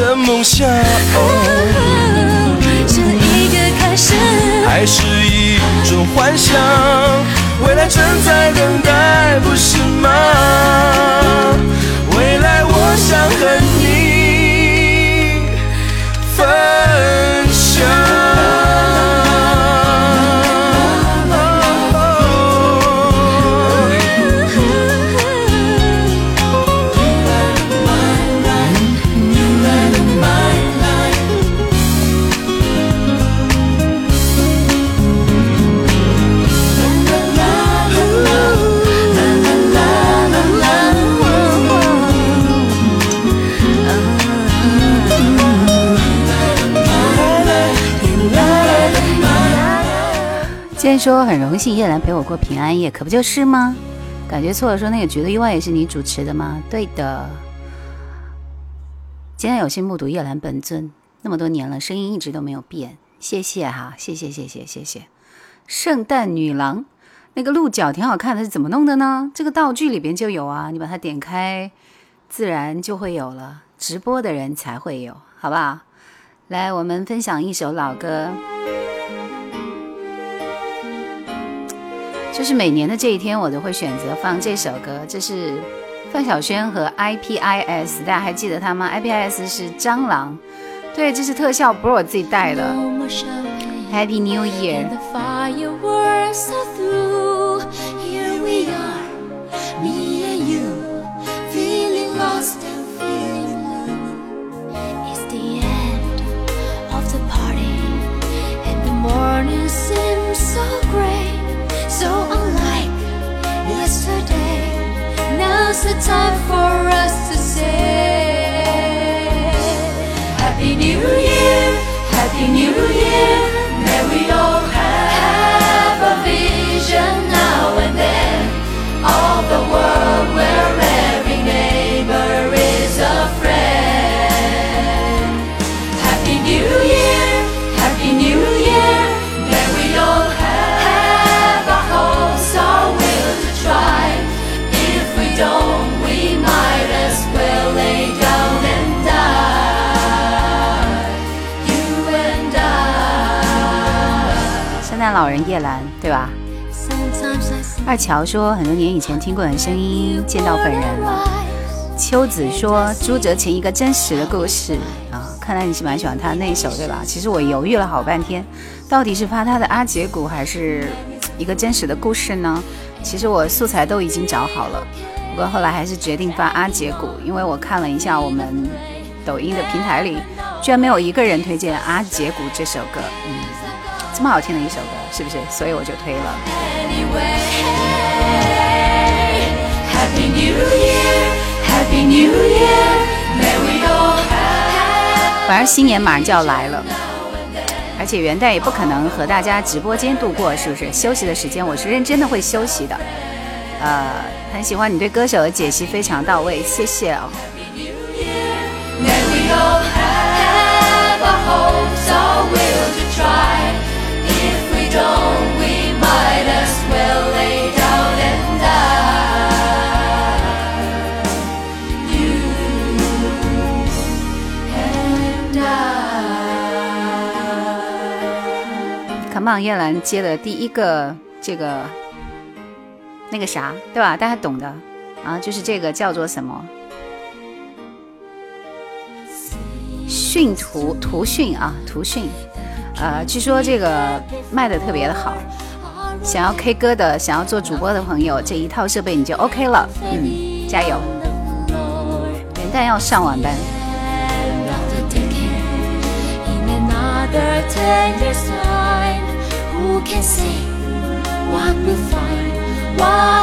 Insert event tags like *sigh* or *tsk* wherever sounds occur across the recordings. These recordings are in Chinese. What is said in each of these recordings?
的梦想，是一个开始，还是一种幻想？未来正在等待，不是？说很荣幸叶兰陪我过平安夜，可不就是吗？感觉错了，说那个《绝对意外》也是你主持的吗？对的。今天有幸目睹叶兰本尊，那么多年了，声音一直都没有变。谢谢哈，谢谢谢谢谢谢。圣诞女郎，那个鹿角挺好看的，是怎么弄的呢？这个道具里边就有啊，你把它点开，自然就会有了。直播的人才会有，好不好？来，我们分享一首老歌。就是每年的这一天，我都会选择放这首歌。这是范晓萱和 I P I S，大家还记得他吗？I P I S 是蟑螂，对，这是特效，不是我自己带的。Happy New Year！Now's the time for us to say Happy New Year, Happy New Year 老人叶兰对吧？二乔说很多年以前听过的声音，见到本人了。秋子说朱哲琴一个真实的故事啊，看来你是蛮喜欢他那一首对吧？其实我犹豫了好半天，到底是发他的《阿杰鼓》还是一个真实的故事呢？其实我素材都已经找好了，不过后来还是决定发《阿杰鼓》，因为我看了一下我们抖音的平台里，居然没有一个人推荐《阿杰鼓》这首歌。嗯。这么好听的一首歌，是不是？所以我就推了。反正新年马上就要来了，而且元旦也不可能和大家直播间度过，是不是？休息的时间我是认真的会休息的。呃，很喜欢你对歌手的解析非常到位，谢谢哦。Happy Year, New 望燕兰接的第一个这个那个啥，对吧？大家懂的啊，就是这个叫做什么？训图图训啊，图训。呃，据说这个卖的特别的好。想要 K 歌的，想要做主播的朋友，这一套设备你就 OK 了。嗯，加油！元旦要上晚班。say down can what we'll What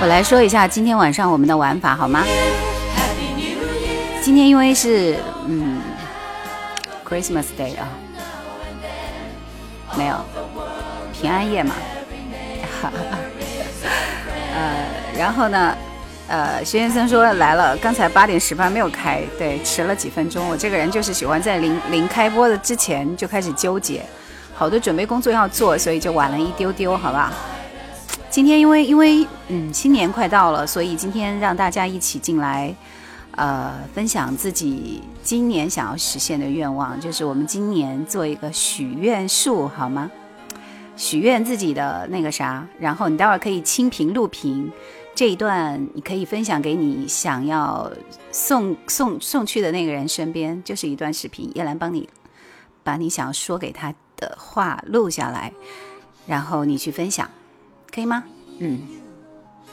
我来说一下今天晚上我们的玩法好吗？今天因为是嗯，Christmas Day 啊，没有平安夜嘛，呃，然后呢？呃，徐先生说来了，刚才八点十八没有开，对，迟了几分钟。我这个人就是喜欢在临临开播的之前就开始纠结，好多准备工作要做，所以就晚了一丢丢，好吧？今天因为因为嗯，新年快到了，所以今天让大家一起进来，呃，分享自己今年想要实现的愿望，就是我们今年做一个许愿树，好吗？许愿自己的那个啥，然后你待会儿可以清屏录屏。这一段你可以分享给你想要送送送去的那个人身边，就是一段视频。叶兰帮你把你想要说给他的话录下来，然后你去分享，可以吗？嗯，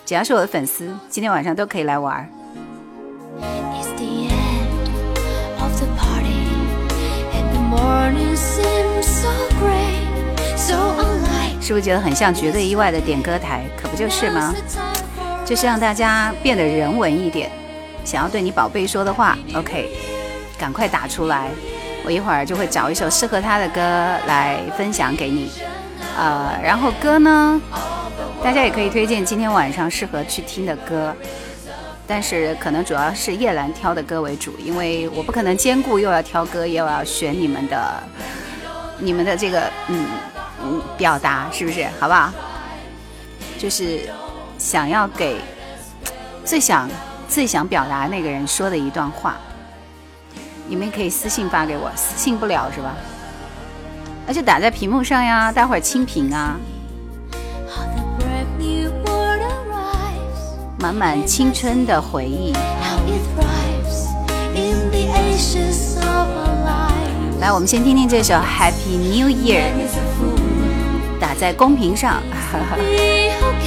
只要是我的粉丝，今天晚上都可以来玩儿。是不是觉得很像《绝对意外》的点歌台？可不就是吗？就是让大家变得人文一点，想要对你宝贝说的话，OK，赶快打出来，我一会儿就会找一首适合他的歌来分享给你。呃，然后歌呢，大家也可以推荐今天晚上适合去听的歌，但是可能主要是叶兰挑的歌为主，因为我不可能兼顾又要挑歌又要选你们的，你们的这个嗯嗯表达是不是好不好？就是。想要给最想最想表达那个人说的一段话，你们可以私信发给我，私信不了是吧？那就打在屏幕上呀，待会儿清屏啊。满满青春的回忆。来，我们先听听这首《Happy New Year》，打在公屏上。*laughs*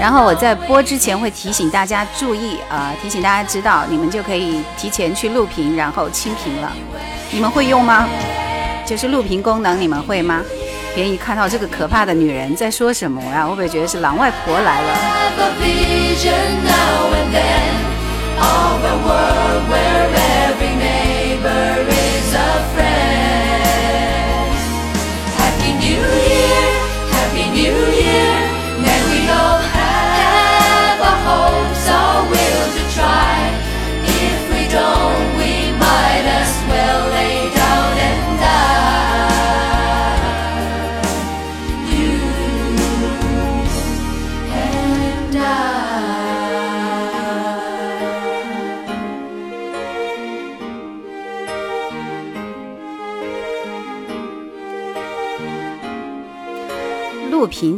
然后我在播之前会提醒大家注意啊，提醒大家知道，你们就可以提前去录屏，然后清屏了。你们会用吗？就是录屏功能，你们会吗？别人一看到这个可怕的女人在说什么呀，我会觉得是狼外婆来了？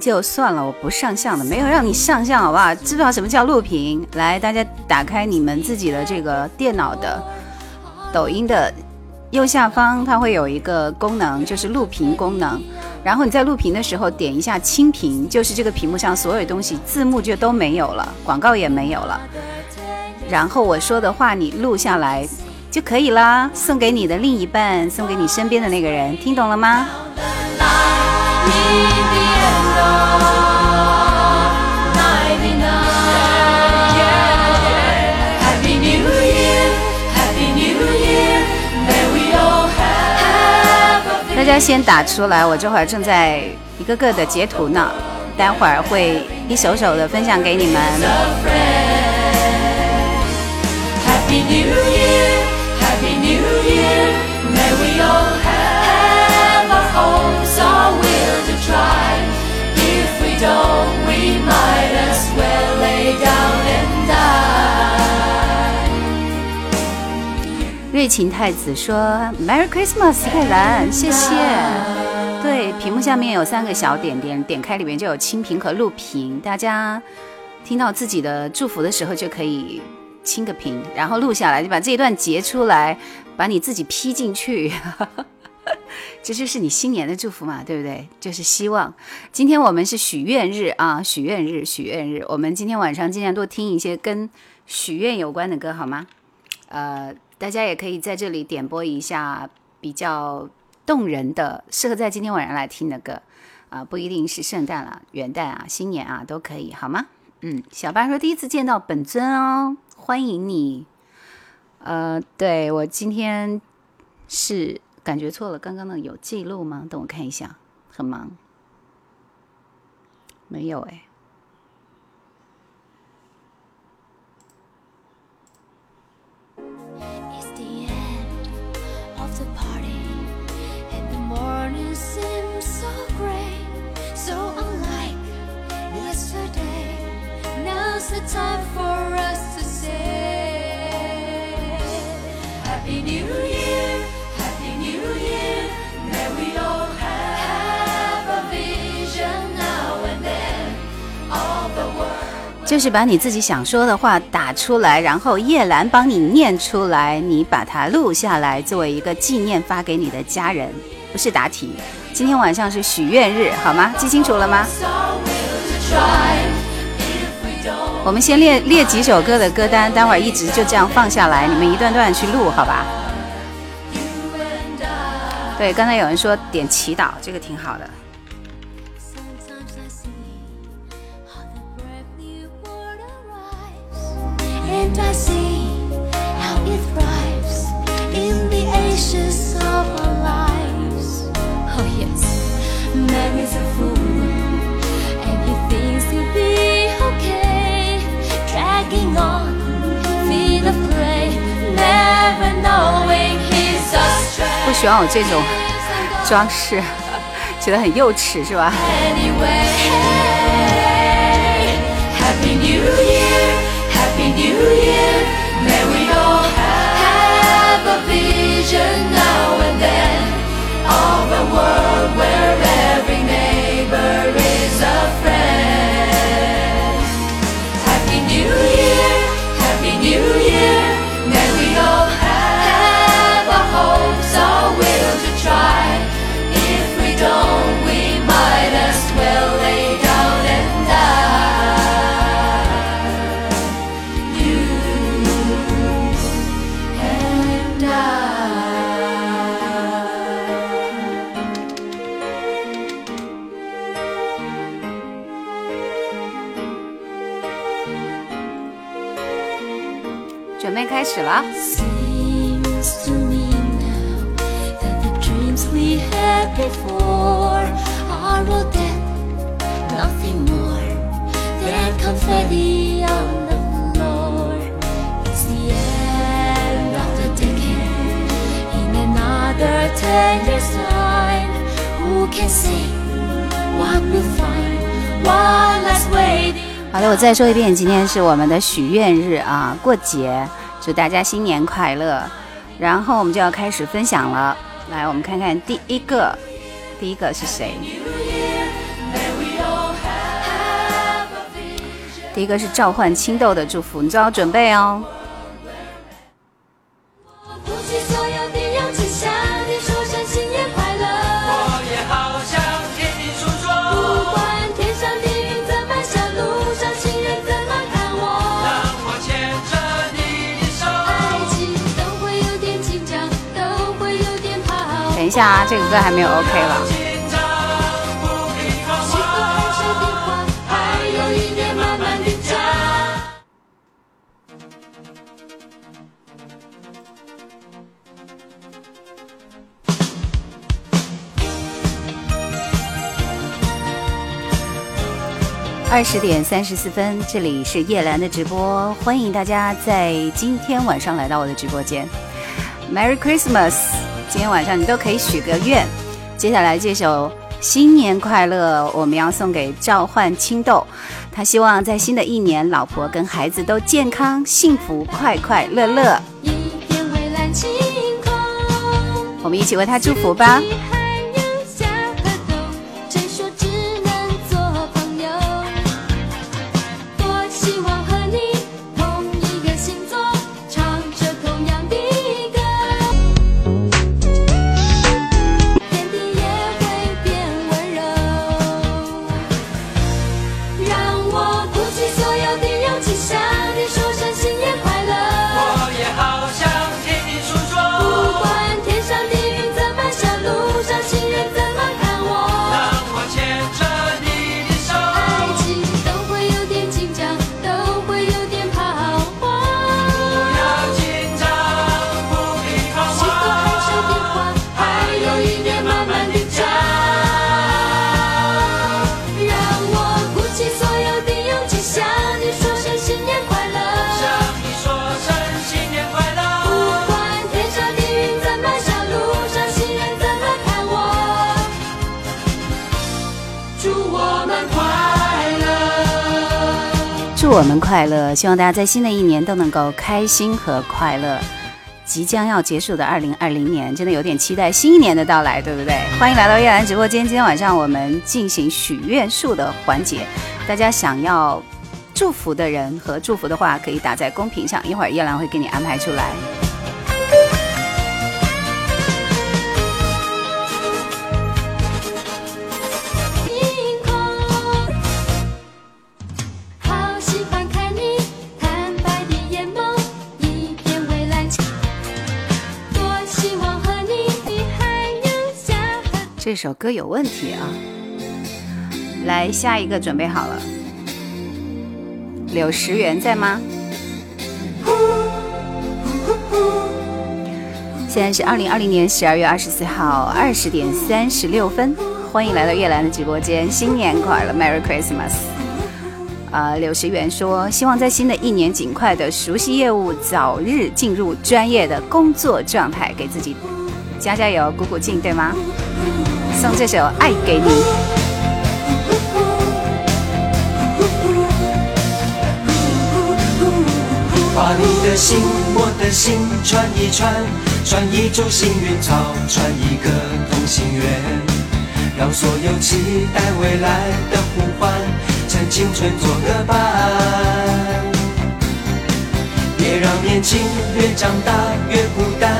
就算了，我不上相的，没有让你上相，好不好？知道什么叫录屏？来，大家打开你们自己的这个电脑的抖音的右下方，它会有一个功能，就是录屏功能。然后你在录屏的时候，点一下清屏，就是这个屏幕上所有东西，字幕就都没有了，广告也没有了。然后我说的话你录下来就可以啦，送给你的另一半，送给你身边的那个人，听懂了吗？大家先打出来，我这会儿正在一个个的截图呢，待会儿会一首首的分享给你们。瑞晴太子说：“Merry Christmas，蔡兰，谢谢。对，屏幕下面有三个小点点，点开里面就有清屏和录屏。大家听到自己的祝福的时候，就可以清个屏，然后录下来，就把这一段截出来，把你自己 P 进去，*laughs* 这就是你新年的祝福嘛，对不对？就是希望。今天我们是许愿日啊，许愿日，许愿日。我们今天晚上尽量多听一些跟许愿有关的歌，好吗？呃。”大家也可以在这里点播一下比较动人的、适合在今天晚上来听的歌，啊，不一定是圣诞了、元旦啊、新年啊都可以，好吗？嗯，小八说第一次见到本尊哦，欢迎你。呃，对我今天是感觉错了，刚刚呢有记录吗？等我看一下，很忙，没有哎。Morning seems so great, so unlike yesterday. Now's the time for us to say Happy New Year, Happy New Year, that we all have a vision now and then. All the world. 就是把你自己想说的话打出来，然后叶兰帮你念出来，你把它录下来，作为一个纪念发给你的家人。不是答题，今天晚上是许愿日，好吗？记清楚了吗？我们先列列几首歌的歌单，待会儿一直就这样放下来，你们一段段去录，好吧？对，刚才有人说点祈祷，这个挺好的。喜欢我这种装饰，觉得很幼稚，是吧？好了，我再说一遍，今天是我们的许愿日啊，过节。祝大家新年快乐，然后我们就要开始分享了。来，我们看看第一个，第一个是谁？第一个是召唤青豆的祝福，你做好准备哦。啊，这个歌还没有 OK 了。二十点三十四分，这里是叶兰的直播，欢迎大家在今天晚上来到我的直播间，Merry Christmas。今天晚上你都可以许个愿。接下来这首《新年快乐》，我们要送给召唤青豆，他希望在新的一年，老婆跟孩子都健康、幸福、快快乐乐。我们一起为他祝福吧。我们快乐，希望大家在新的一年都能够开心和快乐。即将要结束的二零二零年，真的有点期待新一年的到来，对不对？欢迎来到叶兰直播间，今天晚上我们进行许愿树的环节，大家想要祝福的人和祝福的话，可以打在公屏上，一会儿叶兰会给你安排出来。这首歌有问题啊！来下一个，准备好了。柳石元在吗？现在是二零二零年十二月二十四号二十点三十六分，欢迎来到月兰的直播间，新年快乐，Merry Christmas！啊，柳石元说，希望在新的一年尽快的熟悉业务，早日进入专业的工作状态，给自己加加油、鼓鼓劲，对吗？送这首《爱给你》，把你的心，我的心串一串，串一株幸运草，串一个同心圆，让所有期待未来的呼唤，趁青春做个伴。别让年轻越长大越孤单，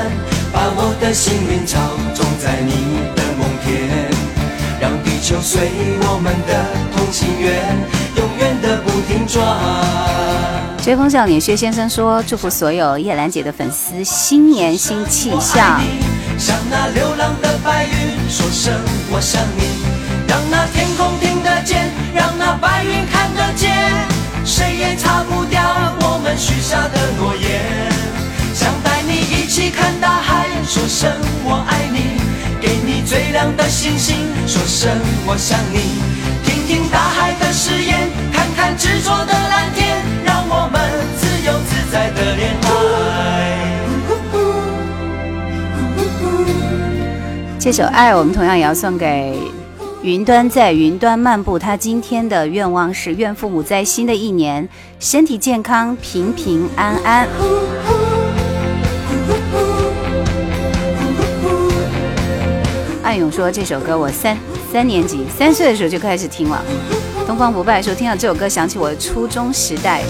把我的幸运草种在你。的。天，让地球随我们的同心圆，永远的不停转。追风少年薛先生说，祝福所有叶兰姐的粉丝新年新气象。向那流浪的白云说声我想你。让那天空听得见，让那白云看得见。谁也擦不掉我们许下的诺言。想带你一起看大海，说声我爱你。最亮的星星说声我想你听听大海的誓言看看执着的蓝天让我们自由自在的恋爱这首爱我们同样也要送给云端在云端漫步他今天的愿望是愿父母在新的一年身体健康平平安安奋勇说：“这首歌我三三年级三岁的时候就开始听了。”东方不败说：“听到这首歌，想起我的初中时代。”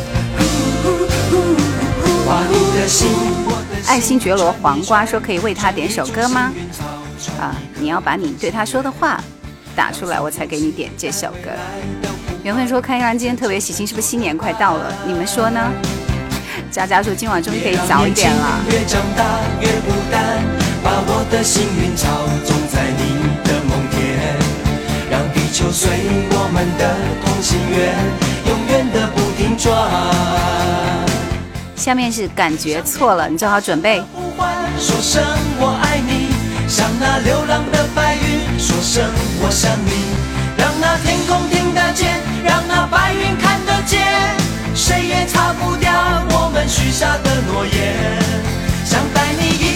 爱新觉罗黄瓜说：“可以为他点首歌吗？啊，你要把你对他说的话打出来，我才给你点这首歌。”缘分说：“看一然今天特别喜庆，是不是新年快到了？你们说呢？” *laughs* 佳佳说：“今晚终于可以早一点了。”把我的幸运草种在你的梦田，让地球随我们的同心圆永远的不停转。下面是感觉错了，你做好准备。呼唤，说声我爱你；像那流浪的白云，说声我想你。让那天空听得见，让那白云看得见。谁也擦不掉我们许下的诺言。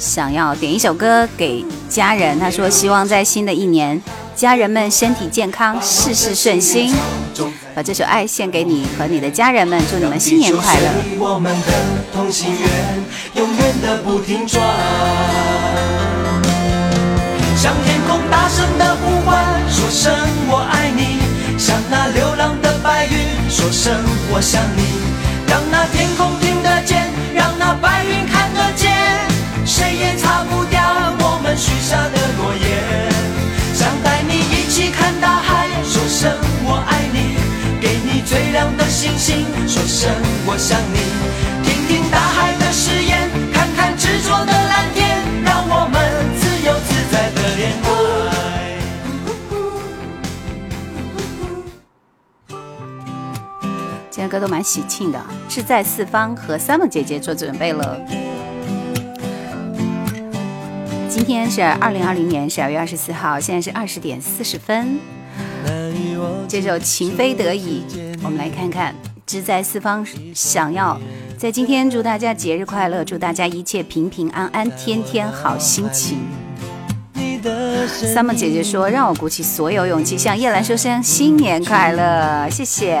想要点一首歌给家人，他说希望在新的一年，家人们身体健康，事事顺心。把这首爱献给你和你的家人们，祝你们新年快乐。向天空大声的呼唤，说声我爱你。向那流浪的白云，说声我想你。当那天空。心，说声我想你。听听大海的誓言，看看执着的蓝天，让我们自由自在的恋爱。这些歌都蛮喜庆的，志在四方和 Summer 姐姐做准备了。今天是二零二零年十二月二十四号，现在是二十点四十分。这首《情非得已》，我们来看看。志在四方，想要在今天祝大家节日快乐，祝大家一切平平安安，天天好心情。summer 姐姐说：“让我鼓起所有勇气，向叶兰说声新年快乐，谢谢。”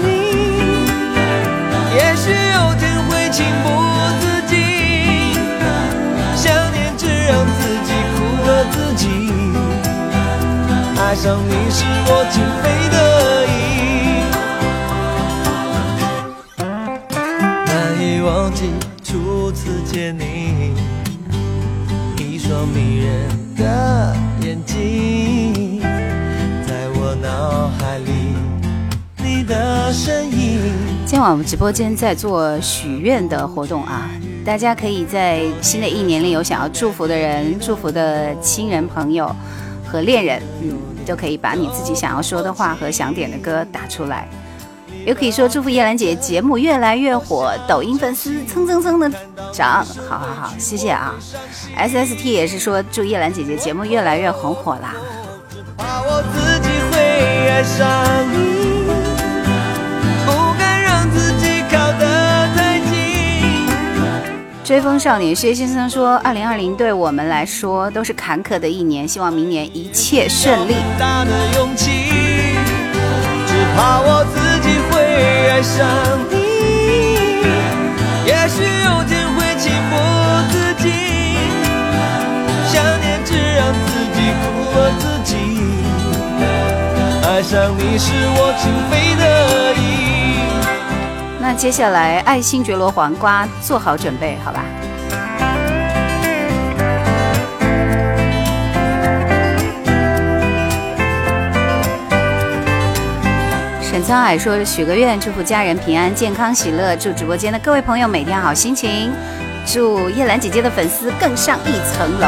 爱上你是我情非得已难以忘记初次见你一双迷人的眼睛在我脑海里你的身影今晚我们直播间在做许愿的活动啊大家可以在新的一年里有想要祝福的人祝福的亲人朋友和恋人嗯就可以把你自己想要说的话和想点的歌打出来，也可以说祝福叶兰姐节目越来越火，抖音粉丝蹭蹭蹭的涨。好好好，谢谢啊！SST 也是说祝叶兰姐姐节目越来越红火啦。只怕我自己会爱上你。追风少年薛先生说：“二零二零对我们来说都是坎坷的一年，希望明年一切顺利。”只怕我自己会爱上你，也许有天会情不自禁，想念只让自己苦了自己，爱上你是我情非得已。接下来，爱新觉罗黄瓜做好准备，好吧。沈沧海说：“许个愿，祝福家人平安、健康、喜乐，祝直播间的各位朋友每天好心情，祝叶兰姐姐的粉丝更上一层楼。”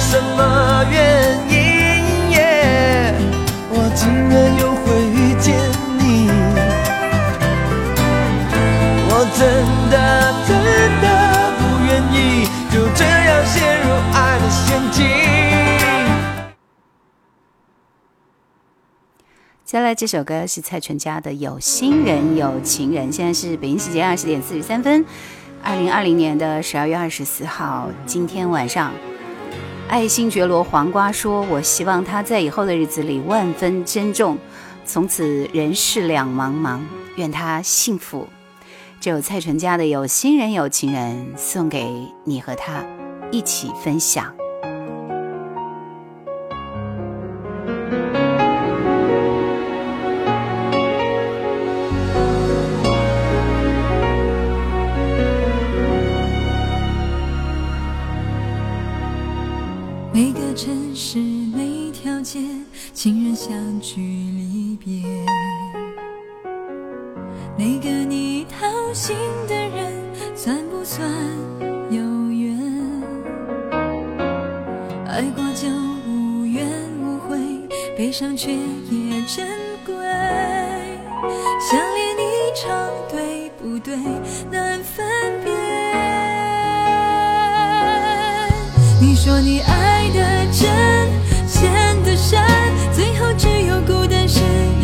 什么原因？我竟然又会遇见。真的，真的不愿意就这样陷入爱的陷阱。接下来这首歌是蔡淳佳的《有心人有情人》。现在是北京时间二十点四十三分，二零二零年的十二月二十四号，今天晚上，爱新觉罗黄瓜说：“我希望他在以后的日子里万分珍重，从此人世两茫茫，愿他幸福。”有蔡淳佳的《有心人有情人》，送给你和他一起分享。每个城市，每条街，情人相聚离别。那个。情的人算不算有缘？爱过就无怨无悔，悲伤却也珍贵。想念一场对不对难分辨？你说你爱的真，陷的深，最后只有孤单影。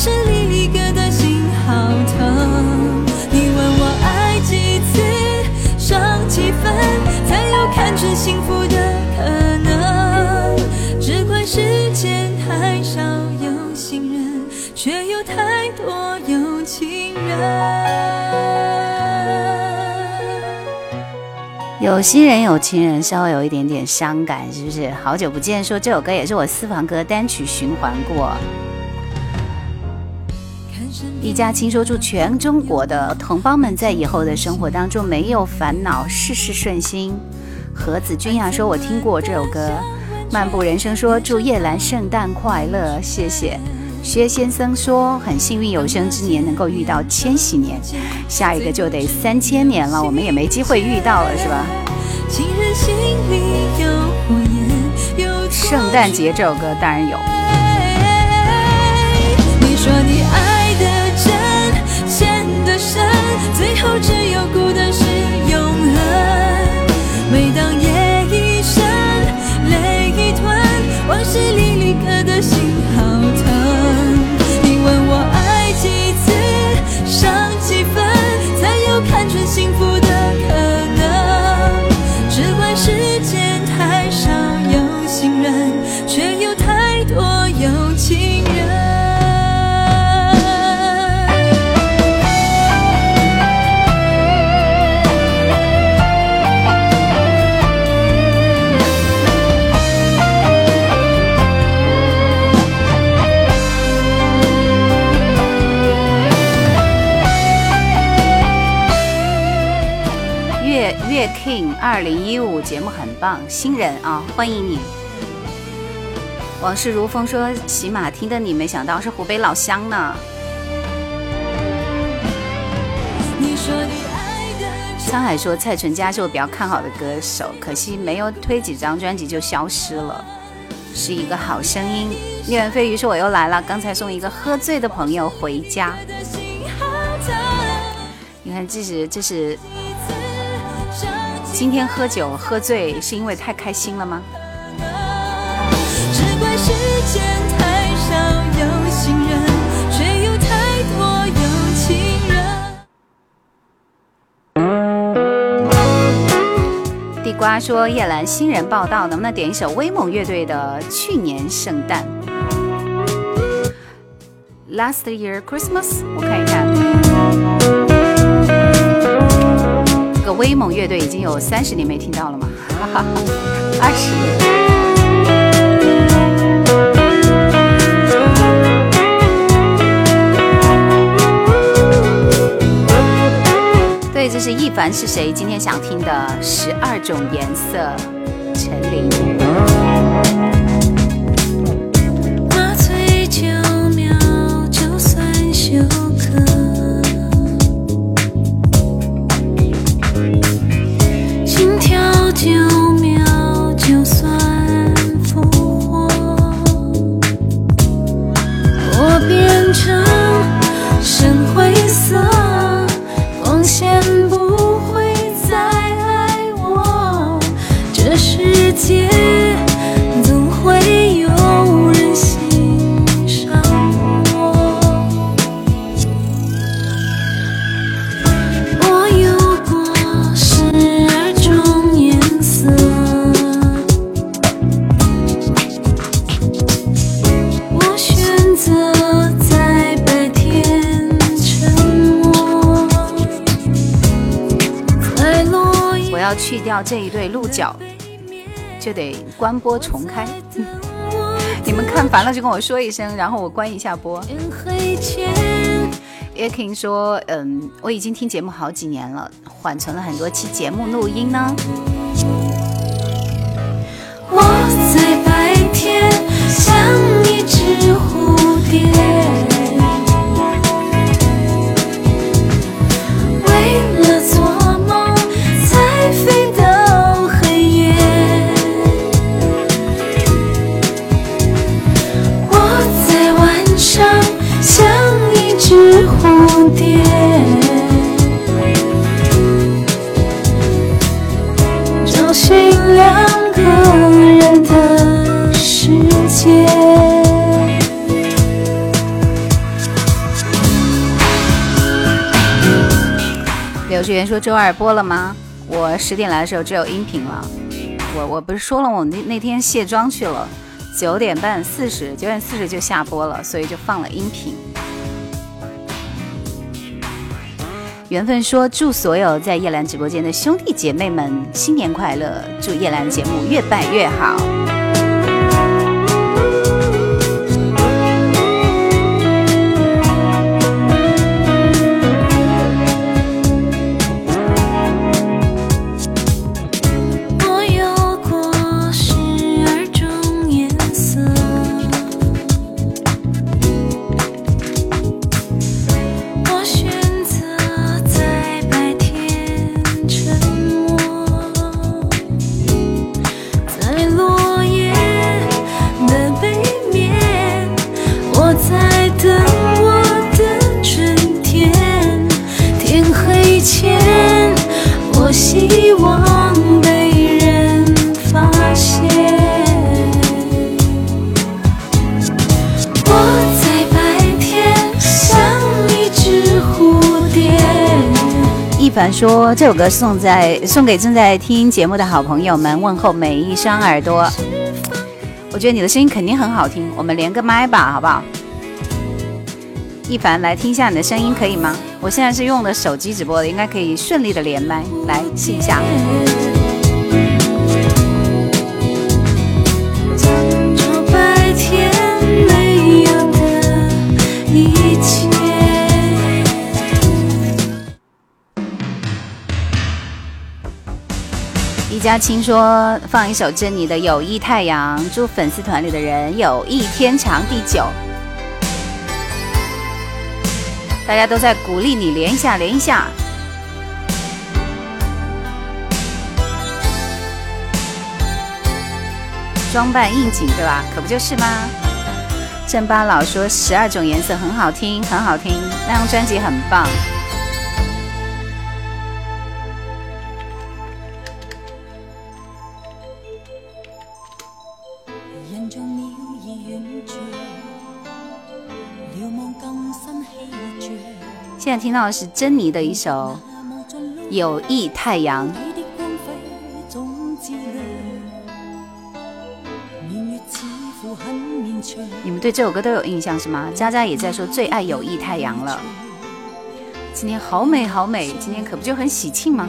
是离歌的心好疼，你问我爱几次，伤几分，才有看见幸福的可能。只怪世间太少有心人，却有太多有情人。有心人，有情人，稍微有一点点伤感，是不是？好久不见，说这首歌也是我私房歌，单曲循环过。一家亲，说祝全中国的同胞们在以后的生活当中没有烦恼，事事顺心。何子君呀，说我听过这首歌《漫步人生》，说祝叶兰圣诞快乐，谢谢。薛先生说很幸运有生之年能够遇到千禧年，下一个就得三千年了，我们也没机会遇到了，是吧？圣诞节这首歌当然有。你你说爱。最后，只有孤单是永恒。每当夜已深，泪已吞，往事历历，刻的心好疼。你问我爱几次，伤几分，才有看穿幸福的可能？只怪世间太少有心人，却有太多有情人。二零一五节目很棒，新人啊，欢迎你。往事如风说起码听的你没想到是湖北老乡呢。沧海说蔡淳佳是我比较看好的歌手，可惜没有推几张专辑就消失了，是一个好声音。聂远飞，于是我又来了，刚才送一个喝醉的朋友回家。你看，这是这是。今天喝酒喝醉是因为太开心了吗？只怪间太太少有有有人，人。却多情地瓜说：“叶兰新人报道，能不能点一首威猛乐队的《去年圣诞》？Last year Christmas，我看一看。”威猛乐队已经有三十年没听到了吗？二十年。对，这是亦凡是谁？今天想听的《十二种颜色》，陈琳。这一对鹿角就得关播重开，*laughs* 你们看烦了就跟我说一声，然后我关一下播。也可以说：“嗯，我已经听节目好几年了，缓存了很多期节目录音呢。”周二播了吗？我十点来的时候只有音频了。我我不是说了，我那那天卸妆去了。九点半四十，九点四十就下播了，所以就放了音频。缘分说：祝所有在叶兰直播间的兄弟姐妹们新年快乐！祝叶兰节目越办越好。说这首歌送在送给正在听节目的好朋友们，问候每一双耳朵。我觉得你的声音肯定很好听，我们连个麦吧，好不好？一凡，来听一下你的声音，可以吗？我现在是用的手机直播的，应该可以顺利的连麦，来试一下。李佳青说：“放一首珍妮的《友谊太阳》，祝粉丝团里的人友谊天长地久。”大家都在鼓励你连一下连一下，装扮应景对吧？可不就是吗？正巴老说：“十二种颜色很好听，很好听，那张专辑很棒。”现在听到的是珍妮的一首《友谊太阳》，你们对这首歌都有印象是吗？渣渣也在说最爱《友谊太阳》了，今天好美好美，今天可不就很喜庆吗？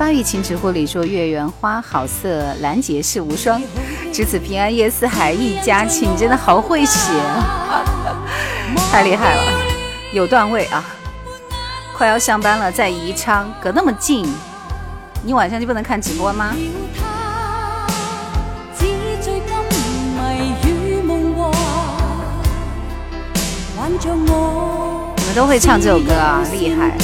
《八月情》直播里说：“月圆花好色，兰杰世无双。只此平安夜，四海一家亲。”真的好会写，*laughs* 太厉害了，有段位啊！快要上班了，在宜昌，隔那么近，你晚上就不能看直播吗？你们都会唱这首歌啊，厉害！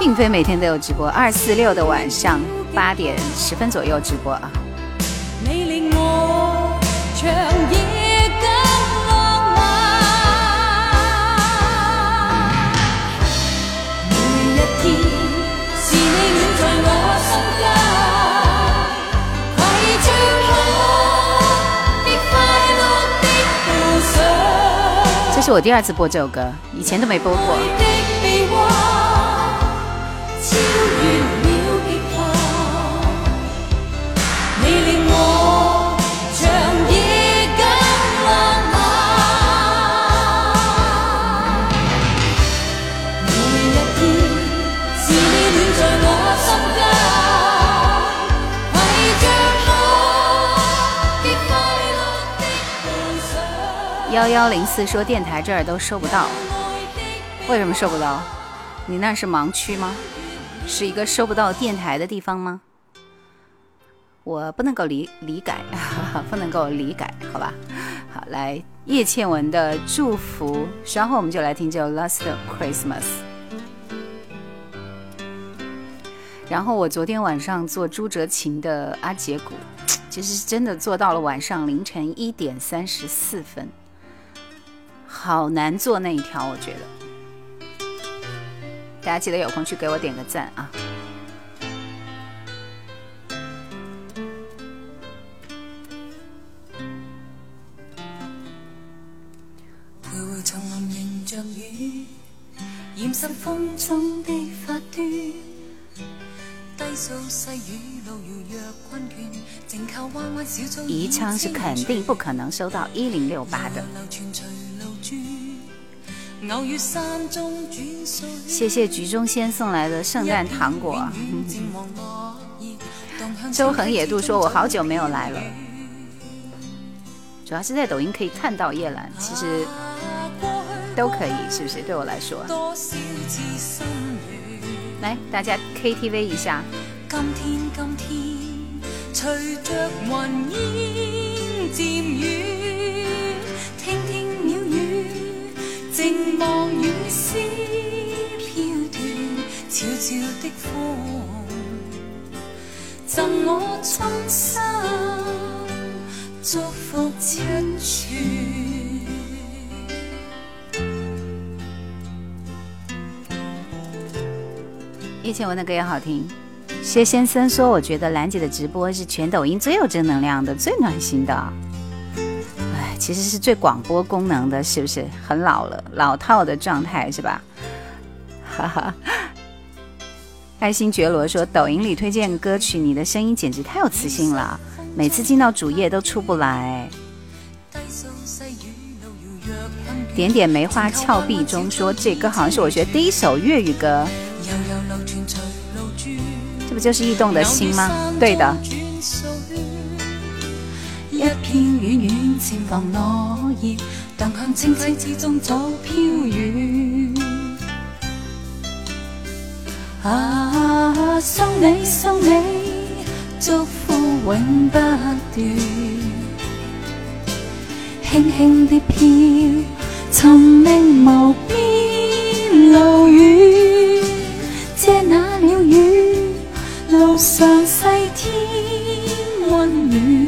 并非每天都有直播，二四六的晚上八点十分左右直播啊。是我第二次播这首歌，以前都没播过。幺幺零四说电台这儿都收不到，为什么收不到？你那是盲区吗？是一个收不到电台的地方吗？我不能够理理解，*laughs* 不能够理解，好吧。好，来叶倩文的祝福，稍后我们就来听这首《Last Christmas》。然后我昨天晚上做朱哲琴的《阿姐鼓》，其实真的做到了晚上凌晨一点三十四分。好难做那一条，我觉得。大家记得有空去给我点个赞啊！宜昌是肯定不可能收到一零六八的。谢谢局中仙送来的圣诞糖果。周恒野度说我好久没有来了，主要是在抖音可以看到叶兰，其实都可以，是不是？对我来说，来大家 KTV 一下。寂寞雨丝飘点悄悄的风赠我衷心祝福千句叶倩文的歌也好听薛先生说我觉得兰姐的直播是全抖音最有正能量的最暖心的其实是最广播功能的，是不是很老了、老套的状态，是吧？哈哈。爱心觉罗说：“抖音里推荐歌曲，你的声音简直太有磁性了，每次进到主页都出不来。”点点梅花峭壁中说：“这歌好像是我学第一首粤语歌，这不就是《驿动的心》吗？对的。”一片远远渐黄落叶，荡向清溪之中，早飘远。啊，送你送你，祝福永不断。轻轻地飘，寻觅无边路远，借那鸟语，路上细添温暖。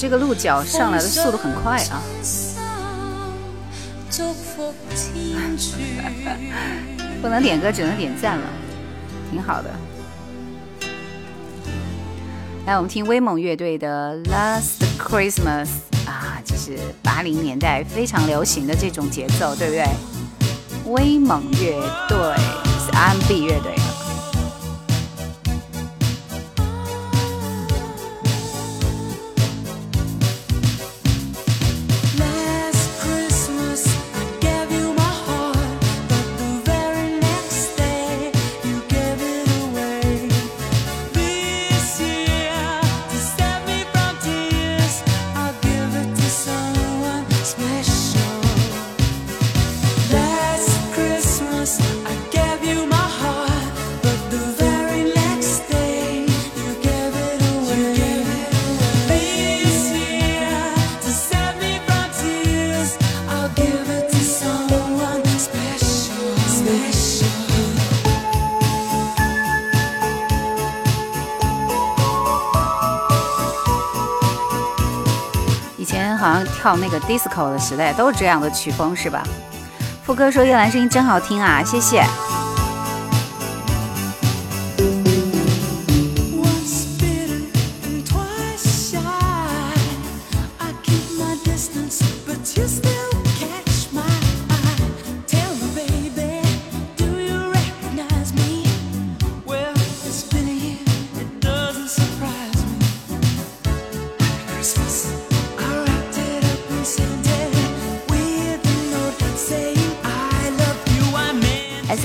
这个鹿角上来的速度很快啊！*laughs* 不能点歌，只能点赞了，挺好的。来，我们听威猛乐队的《Last Christmas》啊，这是八零年代非常流行的这种节奏，对不对？威猛乐队，RMB 乐队。到那个 disco 的时代都是这样的曲风是吧？副歌说叶兰声音真好听啊，谢谢。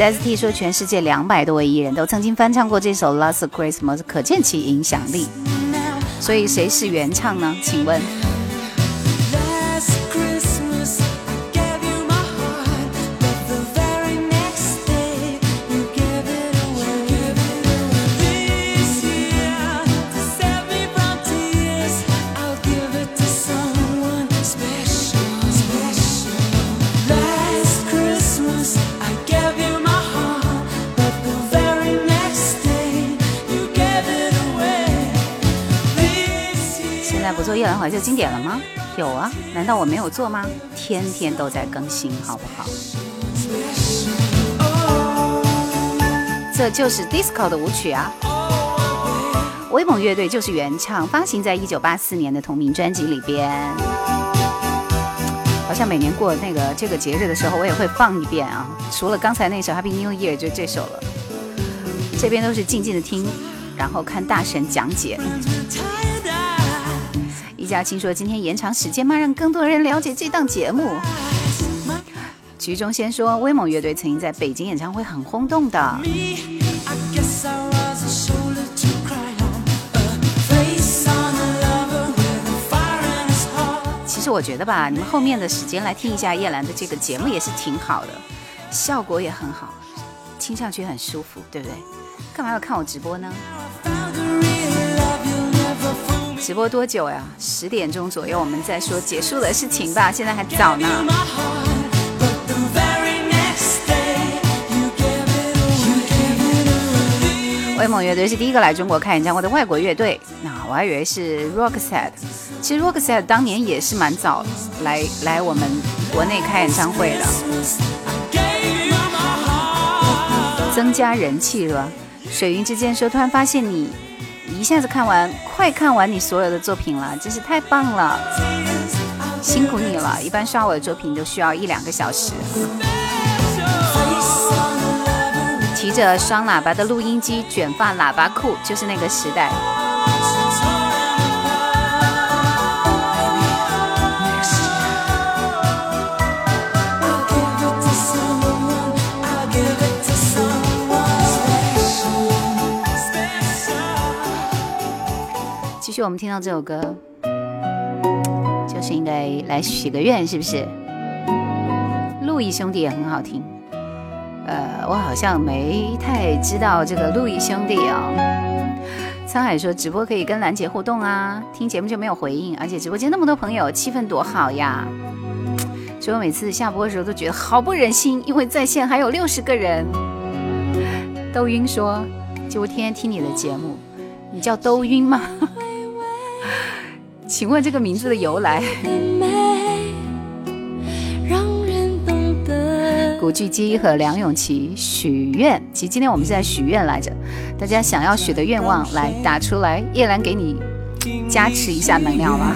S.T 说，全世界两百多位艺人都曾经翻唱过这首《Last Christmas》，可见其影响力。所以，谁是原唱呢？请问？那会就经典了吗？有啊，难道我没有做吗？天天都在更新，好不好？这就是 disco 的舞曲啊。威猛乐队就是原唱，发行在一九八四年的同名专辑里边。好像每年过那个这个节日的时候，我也会放一遍啊。除了刚才那首 Happy New Year，就这首了。这边都是静静的听，然后看大神讲解。李佳青说：“今天延长时间嘛，让更多人了解这档节目。”局中先说，威猛乐队曾经在北京演唱会很轰动的。其实我觉得吧，你们后面的时间来听一下叶兰的这个节目也是挺好的，效果也很好，听上去很舒服，对不对？干嘛要看我直播呢？直播多久呀？十点钟左右，我们再说结束的事情吧。现在还早呢。威猛乐队是第一个来中国开演唱会的外国乐队，那我还以为是 r o s e t 其实 r o s e t 当年也是蛮早来来我们国内开演唱会的，增加人气了。水云之间说，突然发现你。一下子看完，快看完你所有的作品了，真是太棒了！辛苦你了，一般刷我的作品都需要一两个小时。骑着双喇叭的录音机，卷发喇叭裤，就是那个时代。我们听到这首歌，就是应该来许个愿，是不是？路易兄弟也很好听，呃，我好像没太知道这个路易兄弟啊。沧海说直播可以跟兰姐互动啊，听节目就没有回应，而且直播间那么多朋友，气氛多好呀！所以我每次下播的时候都觉得好不忍心，因为在线还有六十个人。兜晕说就我天天听你的节目，你叫兜晕吗？请问这个名字的由来？古巨基和梁咏琪许愿，其实今天我们是在许愿来着，大家想要许的愿望来打出来，叶兰给你加持一下能量吧。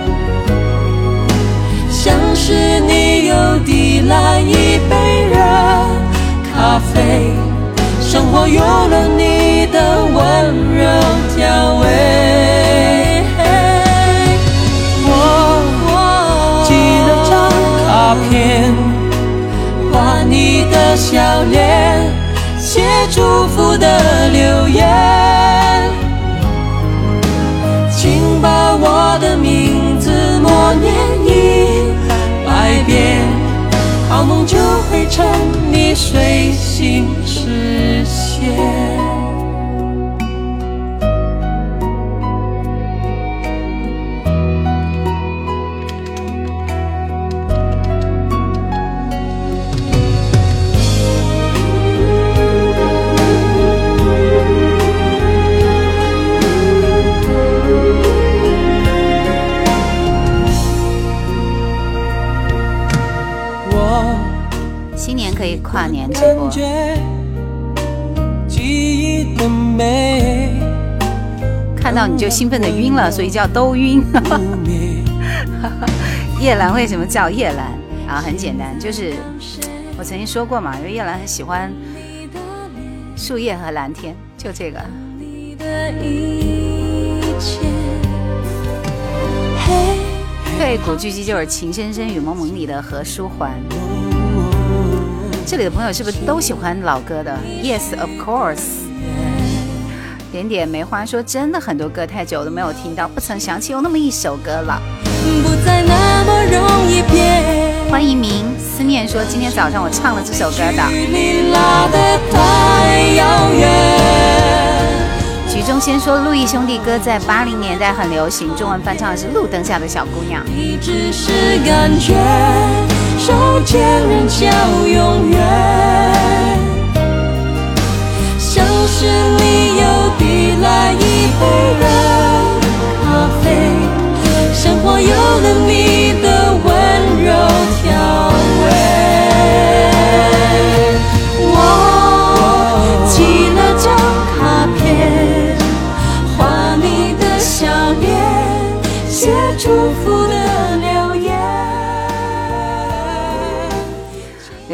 是你又递来一杯热咖啡，生活有了你的温柔调味。我寄了张卡片，画你的笑脸，写祝福的留言。好梦就会趁你睡醒实现。跨年直播，看到你就兴奋的晕了，所以叫都晕。*laughs* 叶兰为什么叫叶兰啊？很简单，就是我曾经说过嘛，因为叶兰很喜欢树叶和蓝天，就这个。对，古巨基就是《情深深雨蒙蒙》里的何书桓。这里的朋友是不是都喜欢老歌的？Yes, of course。点点梅花说：“真的很多歌太久都没有听到，不曾想起有那么一首歌了。”欢迎明思念说：“今天早上我唱了这首歌的。”曲中先说《陆毅兄弟歌》在八零年代很流行，中文翻唱的是《路灯下的小姑娘》。上街人叫永远，相识里又递来一杯热咖啡，生活有了你的温柔。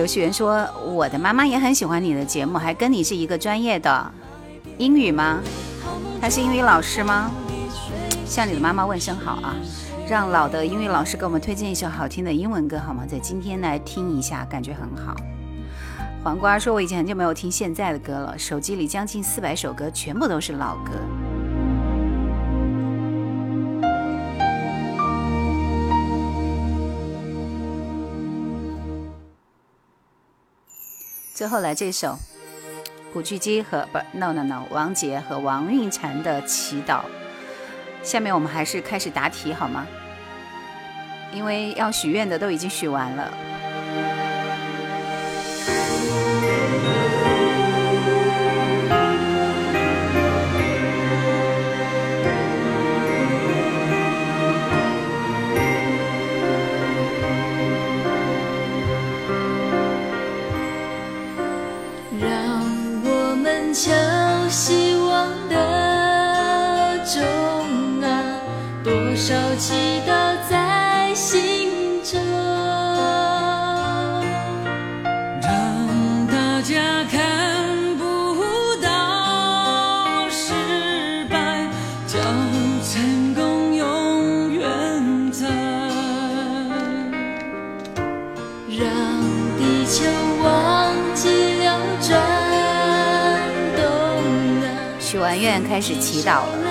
学员说：“我的妈妈也很喜欢你的节目，还跟你是一个专业的，英语吗？她是英语老师吗？向你的妈妈问声好啊！让老的英语老师给我们推荐一首好听的英文歌好吗？在今天来听一下，感觉很好。”黄瓜说：“我已经很久没有听现在的歌了，手机里将近四百首歌全部都是老歌。”最后来这首古巨基和不，no no no，王杰和王韵婵的《祈祷》。下面我们还是开始答题好吗？因为要许愿的都已经许完了。少祈祷在心中，让大家看不到失败，叫成功永远在，让地球忘记了转动。许完愿开始祈祷了。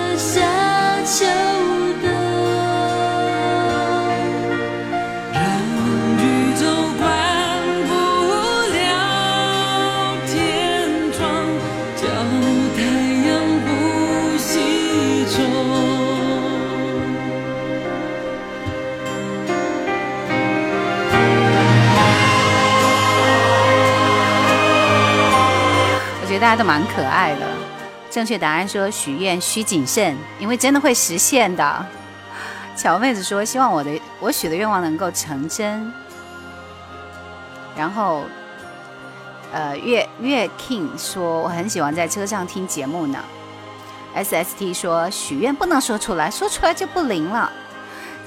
大家都蛮可爱的。正确答案说：“许愿需谨慎，因为真的会实现的。”乔妹子说：“希望我的我许的愿望能够成真。”然后，呃，月月 king 说：“我很喜欢在车上听节目呢。”sst 说：“许愿不能说出来说出来就不灵了。”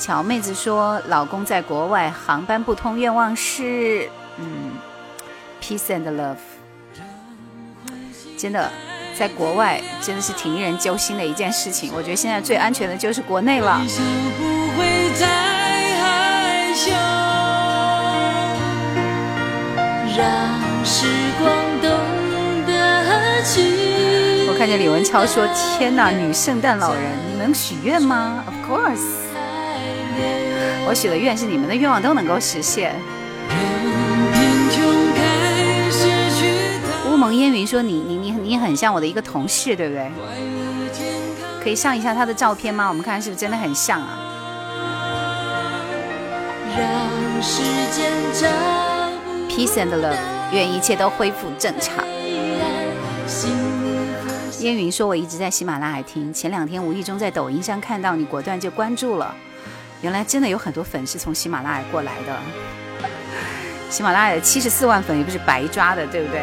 乔妹子说：“老公在国外，航班不通，愿望是嗯，peace and love。”真的，在国外真的是挺令人揪心的一件事情。我觉得现在最安全的就是国内了。我看见李文超说：“天哪，女圣诞老人你能许愿吗？”Of course，我许的愿是你们的愿望都能够实现。烟云说：“你你你你很像我的一个同事，对不对？可以上一下他的照片吗？我们看看是不是真的很像啊。” Peace and love，愿一切都恢复正常。烟云说：“我一直在喜马拉雅听，前两天无意中在抖音上看到你，果断就关注了。原来真的有很多粉丝从喜马拉雅过来的。喜马拉雅七十四万粉也不是白抓的，对不对？”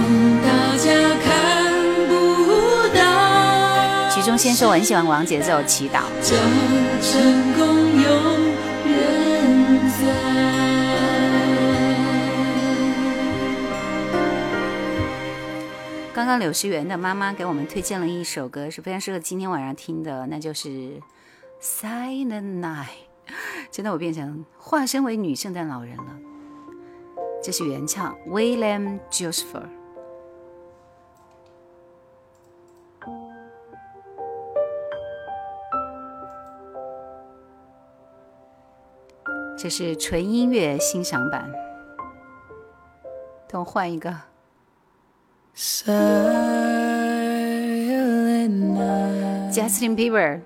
其中先说，我很喜欢王杰这首祈祷。将成功永远在。刚刚柳诗媛的妈妈给我们推荐了一首歌，是非常适合今天晚上听的，那就是《Silent Night》。真的，我变成化身为女圣诞老人了。这是原唱 William Joseph。这是纯音乐欣赏版，等我换一个。Justin Bieber。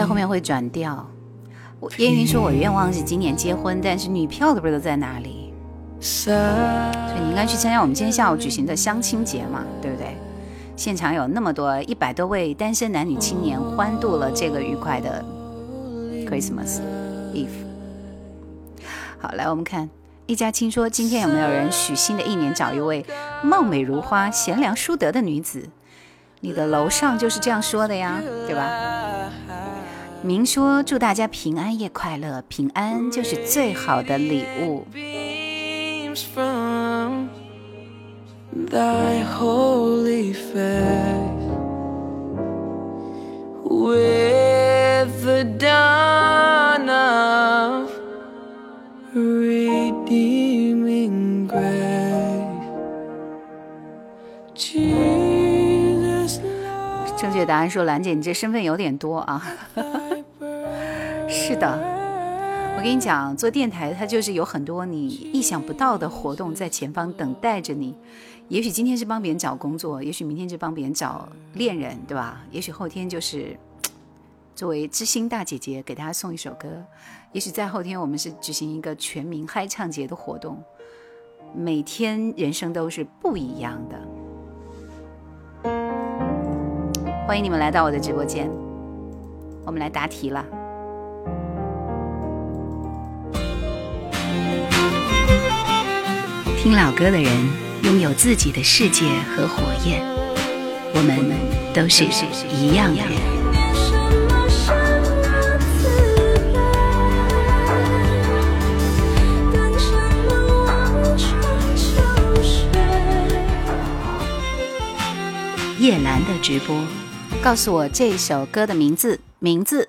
在后面会转调。燕云说：“我愿望是今年结婚，但是女票都不知道在哪里。”所以你应该去参加我们今天下午举行的相亲节嘛，对不对？现场有那么多一百多位单身男女青年欢度了这个愉快的 Christmas Eve。好，来我们看一家亲说：“今天有没有人许新的一年找一位貌美如花、贤良淑德的女子？”你的楼上就是这样说的呀，对吧？明说祝大家平安夜快乐，平安就是最好的礼物。正确答案说，兰姐，你这身份有点多啊。是的，我跟你讲，做电台它就是有很多你意想不到的活动在前方等待着你。也许今天是帮别人找工作，也许明天是帮别人找恋人，对吧？也许后天就是 *tsk* 作为知心大姐姐给大家送一首歌。也许在后天，我们是举行一个全民嗨唱节的活动。每天人生都是不一样的。欢迎你们来到我的直播间，我们来答题了。听老歌的人拥有自己的世界和火焰，我们都是一样的人。叶蓝的直播，告诉我这首歌的名字，名字。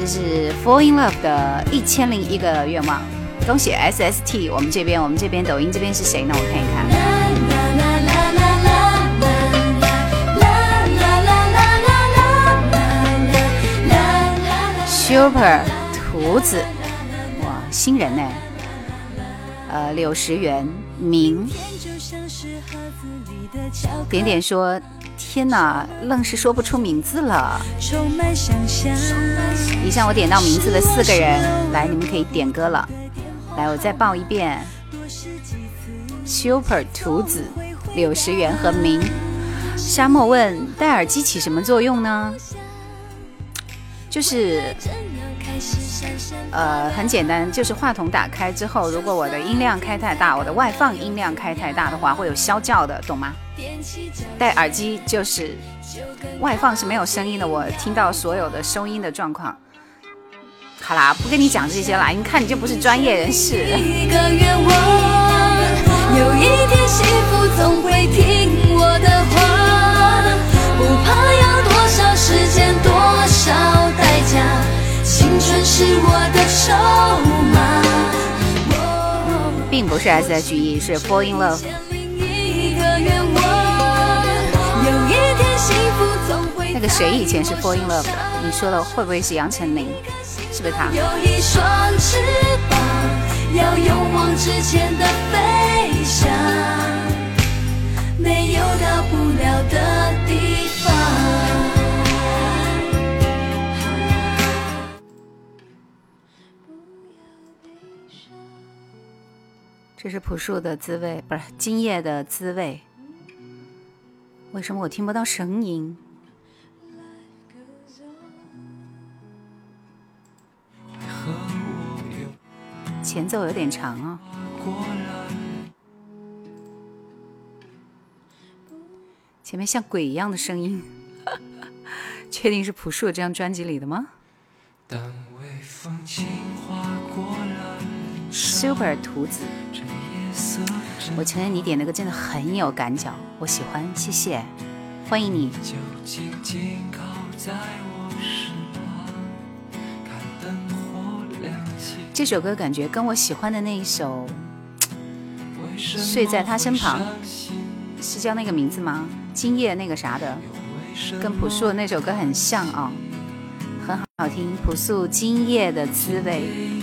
这是《Fall in Love》的一千零一个愿望，恭喜 SST。我们这边，我们这边抖音这边是谁呢？我看一看。Super 兔子，哇，新人呢？呃，柳石元明，点点说。天哪，愣是说不出名字了。以上我点到名字的四个人，来，你们可以点歌了。来，我再报一遍：Super 兔子、柳石原和明、沙漠问戴耳机起什么作用呢？就是。呃，很简单，就是话筒打开之后，如果我的音量开太大，我的外放音量开太大的话，会有啸叫的，懂吗？戴耳机就是，外放是没有声音的，我听到所有的收音的状况。好啦，不跟你讲这些啦，你看你就不是专业人士。青春是我的筹码。并不是 S.H.E，是 Fall in Love。那个谁以前是 Fall in Love？你说的会不会是杨丞琳？是不是他？这是朴树的滋味，不是今夜的滋味。为什么我听不到声音？前奏有点长哦。前面像鬼一样的声音，确定是朴树这张专辑里的吗？Super 图子。我承认你点那个真的很有感脚，我喜欢，谢谢，欢迎你。这首歌感觉跟我喜欢的那一首《睡在他身旁》是叫那个名字吗？今夜那个啥的，跟朴树那首歌很像啊，很好听。朴树今夜的滋味。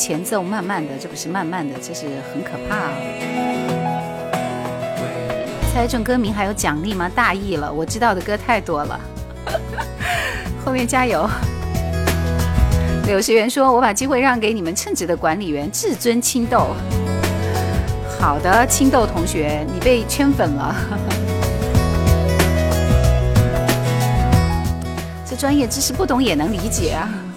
前奏慢慢的，这不是慢慢的，这是很可怕。猜中歌名还有奖励吗？大意了，我知道的歌太多了。*laughs* 后面加油。柳石元说：“我把机会让给你们称职的管理员至尊青豆。”好的，青豆同学，你被圈粉了。*laughs* 这专业知识不懂也能理解啊。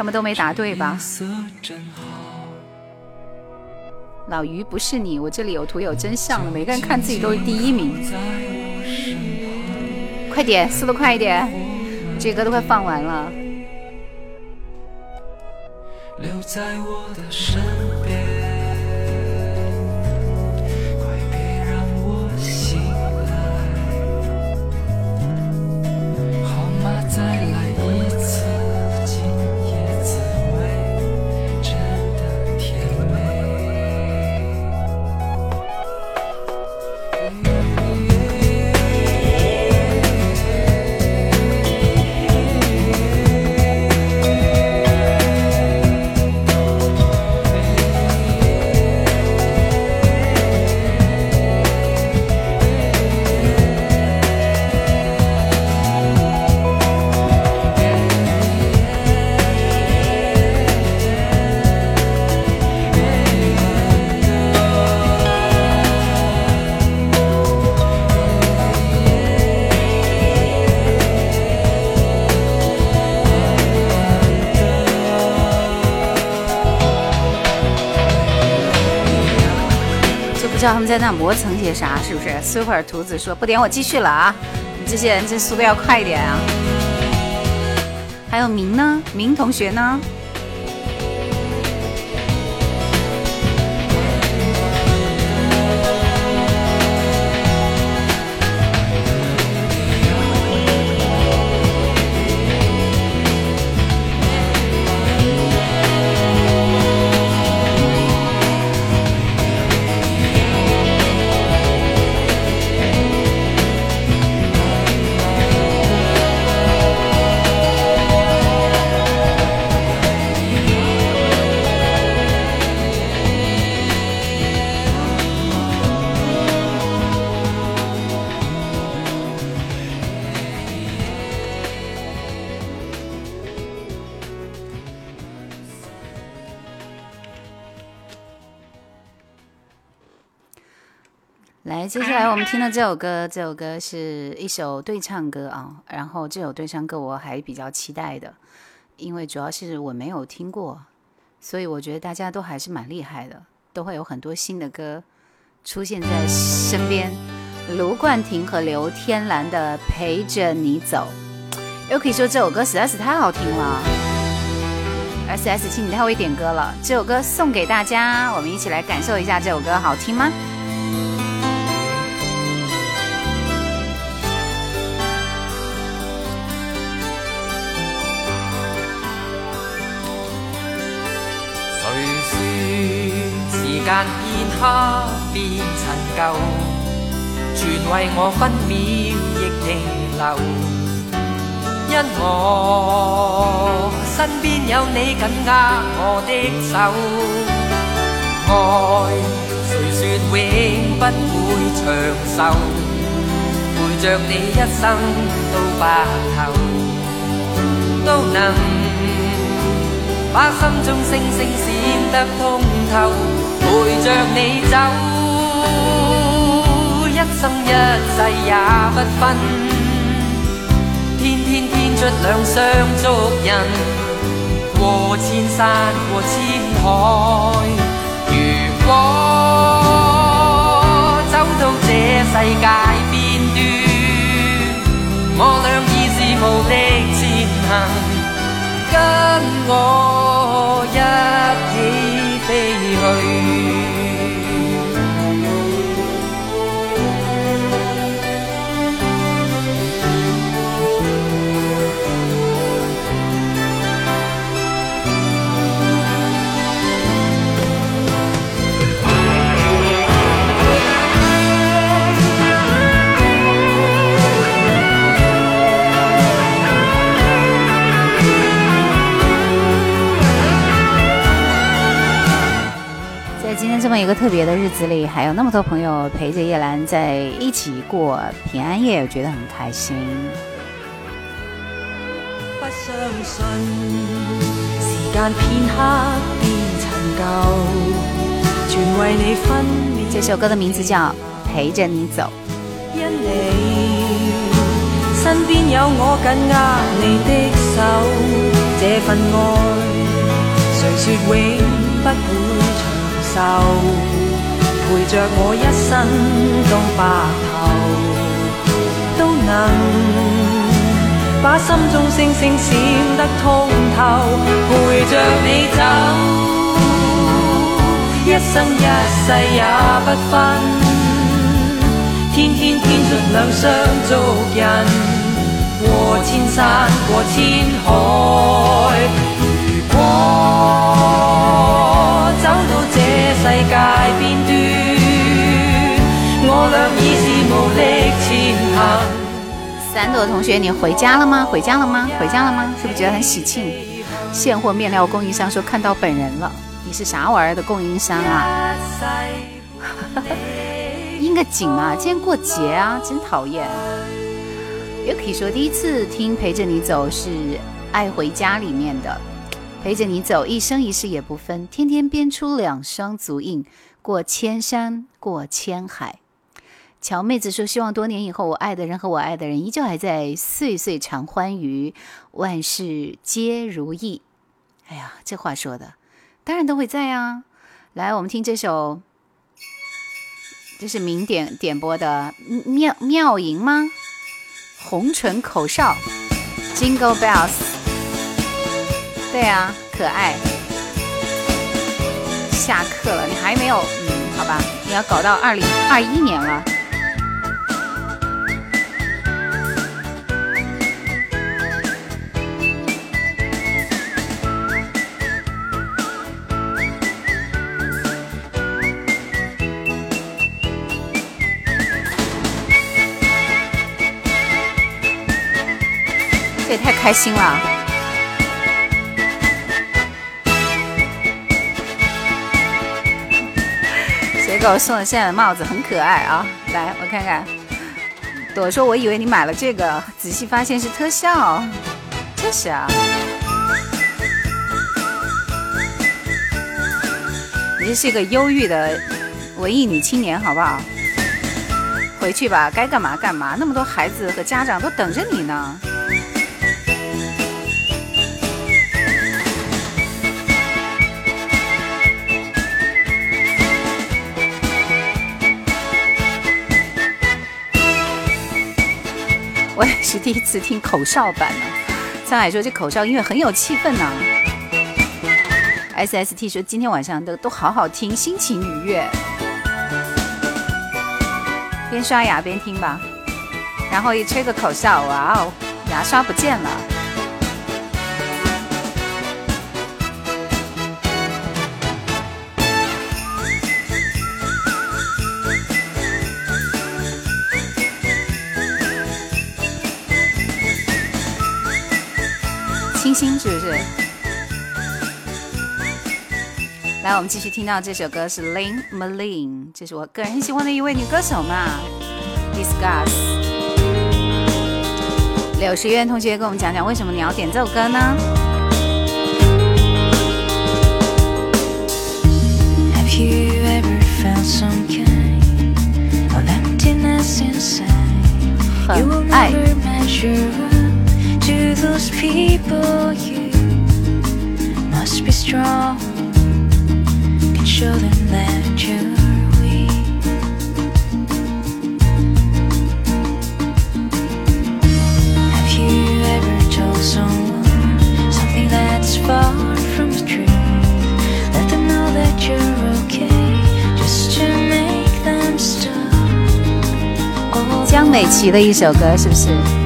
他们都没答对吧？老于不是你，我这里有图有真相的，每个人看自己都是第一名，快点，速度快一点，这歌都快放完了。留在我的身边。他们在那磨蹭些啥？是不是？Super 图子说不点我继续了啊！你这些人这速度要快一点啊！还有明呢？明同学呢？听了这首歌，这首歌是一首对唱歌啊，然后这首对唱歌我还比较期待的，因为主要是我没有听过，所以我觉得大家都还是蛮厉害的，都会有很多新的歌出现在身边。卢冠廷和刘天兰的《陪着你走》，又可以说这首歌实在是太好听了。S S，请你太会点歌了，这首歌送给大家，我们一起来感受一下这首歌好听吗？但片刻变陈旧，全为我分秒亦停留。因我身边有你紧握我的手，爱谁说永不会长寿？陪着你一生到白头，都能把心中星星闪得通透。陪着你走，一生一世也不分。天天牵出两双足印，过千山过千海。如果走到这世界边端，我俩已是无力前行。跟我一起飞去。么一个特别的日子里，还有那么多朋友陪着叶兰在一起过平安夜，我觉得很开心。不相信时间片刻变陈旧，全为你分。这首歌的名字叫《陪着你走》。因你身边有我紧握你的手，这份爱，谁说永不会？愁陪着我一生到白头，都能把心中星星闪得通透。陪着你走，一生一世也不分，天天天出两双足印，过千山过千海。如果。这世界我俩已是无力前行。三朵同学，你回家了吗？回家了吗？回家了吗？是不是觉得很喜庆？现货面料供应商说看到本人了。你是啥玩意儿的供应商啊？*laughs* 应个景啊，今天过节啊，真讨厌。Yuki 说第一次听《陪着你走》是《爱回家》里面的。陪着你走，一生一世也不分。天天编出两双足印，过千山，过千海。乔妹子说：“希望多年以后，我爱的人和我爱的人依旧还在，岁岁常欢愉，万事皆如意。”哎呀，这话说的，当然都会在呀。来，我们听这首，这是明点点播的《妙妙音》吗？红唇口哨，Jingle Bells。对啊，可爱。下课了，你还没有嗯，好吧，你要搞到二零二一年了。这也太开心了。给我送的在的帽子很可爱啊！来，我看看。朵说：“我以为你买了这个，仔细发现是特效，确实啊！”你是一个忧郁的文艺女青年，好不好？回去吧，该干嘛干嘛，那么多孩子和家长都等着你呢。我也是第一次听口哨版呢。沧海说这口哨音乐很有气氛呢。SST 说今天晚上都都好好听，心情愉悦。边刷牙边听吧，然后一吹个口哨，哇哦，牙刷不见了。是不是？来，我们继续听到这首歌是 Lin m a l i n e 这是我个人很喜欢的一位女歌手嘛。Discuss，柳时渊同学，跟我们讲讲为什么你要点这首歌呢？很爱。to those people. You must be strong. show them that you're weak. Have you ever told someone something that's far from the truth? Let them know that you're okay, just to make them stop. 江美琪的一首歌，是不是？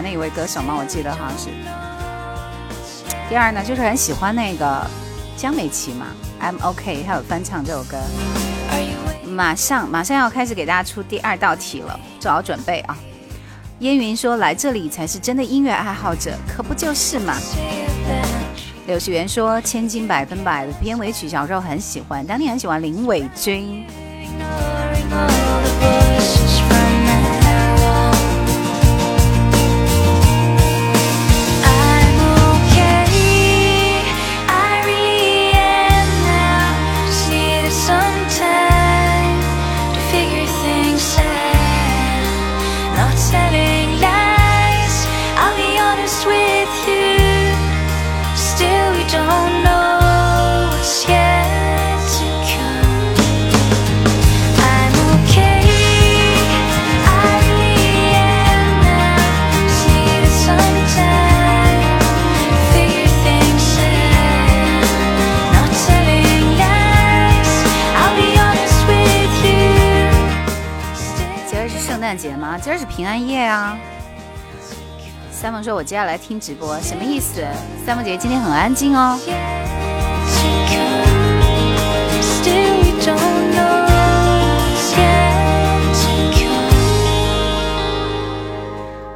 那一位歌手吗？我记得好像是。第二呢，就是很喜欢那个江美琪嘛，I'm OK，她有翻唱这首歌。马上，马上要开始给大家出第二道题了，做好准备啊！烟云说：“来这里才是真的音乐爱好者，可不就是嘛。”柳世元说：“千金百分百的片尾曲，小时候很喜欢，当年很喜欢林伟君。”节吗？今儿是平安夜啊！三梦说：“我接下来听直播，什么意思？”三梦姐姐今天很安静哦。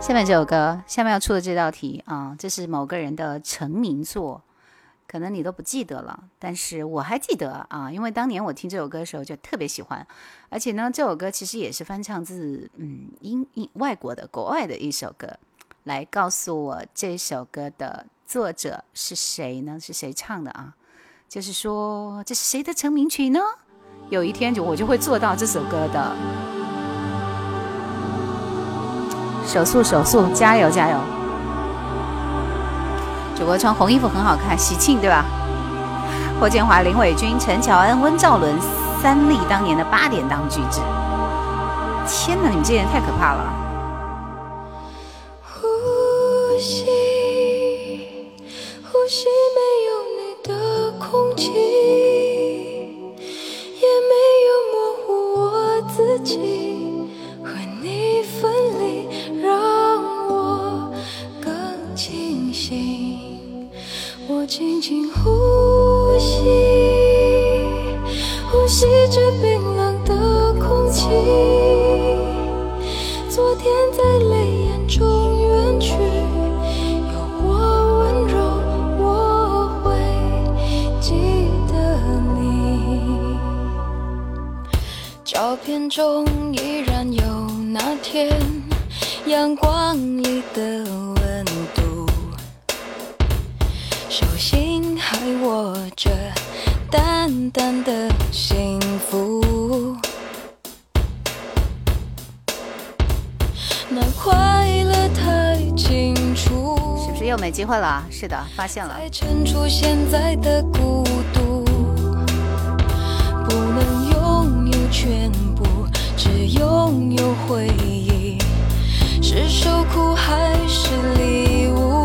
下面这首歌，下面要出的这道题啊，这是某个人的成名作。可能你都不记得了，但是我还记得啊，因为当年我听这首歌的时候就特别喜欢，而且呢，这首歌其实也是翻唱自嗯英英外国的国外的一首歌。来告诉我这首歌的作者是谁呢？是谁唱的啊？就是说这是谁的成名曲呢？有一天就我就会做到这首歌的。手速手速，加油加油！主播穿红衣服很好看，喜庆对吧？霍建华、林伟军、陈乔恩、温兆伦，三立当年的八点档剧制。天哪，你们这些人太可怕了。呼吸，呼吸，没有你的空气，也没有模糊我自己。我轻轻呼吸，呼吸着冰冷的空气。昨天在泪眼中远去，有我温柔，我会记得你。照片中依然有那天阳光里的。这淡淡的幸福，那快乐太清楚，是不是又没机会了？是的，发现了。才衬出现在的孤独，不能拥有全部，只拥有回忆。是受苦还是礼物？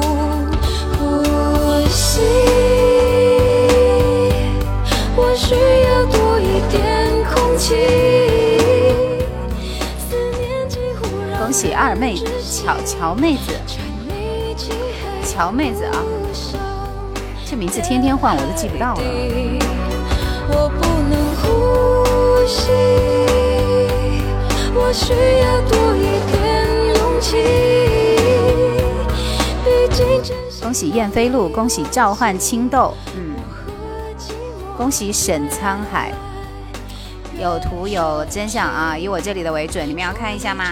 我心。需要多一点恭喜二妹巧乔妹子，乔妹子啊，这名字天天换我都记不到了。恭喜燕飞路，恭喜召唤青豆，嗯。恭喜沈沧海，有图有真相啊！以我这里的为准，你们要看一下吗？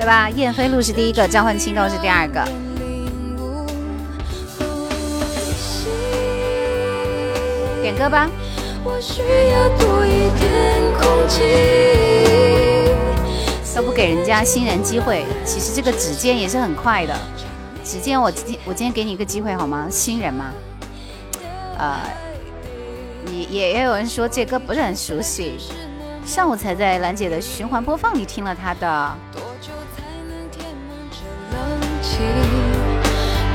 对吧？燕飞路是第一个，召唤青豆是第二个。点歌吧。都不给人家新人机会，其实这个指尖也是很快的。指尖我今我今天给你一个机会好吗？新人吗？呃，也也有人说这歌不是很熟悉，上午才在兰姐的循环播放里听了他的。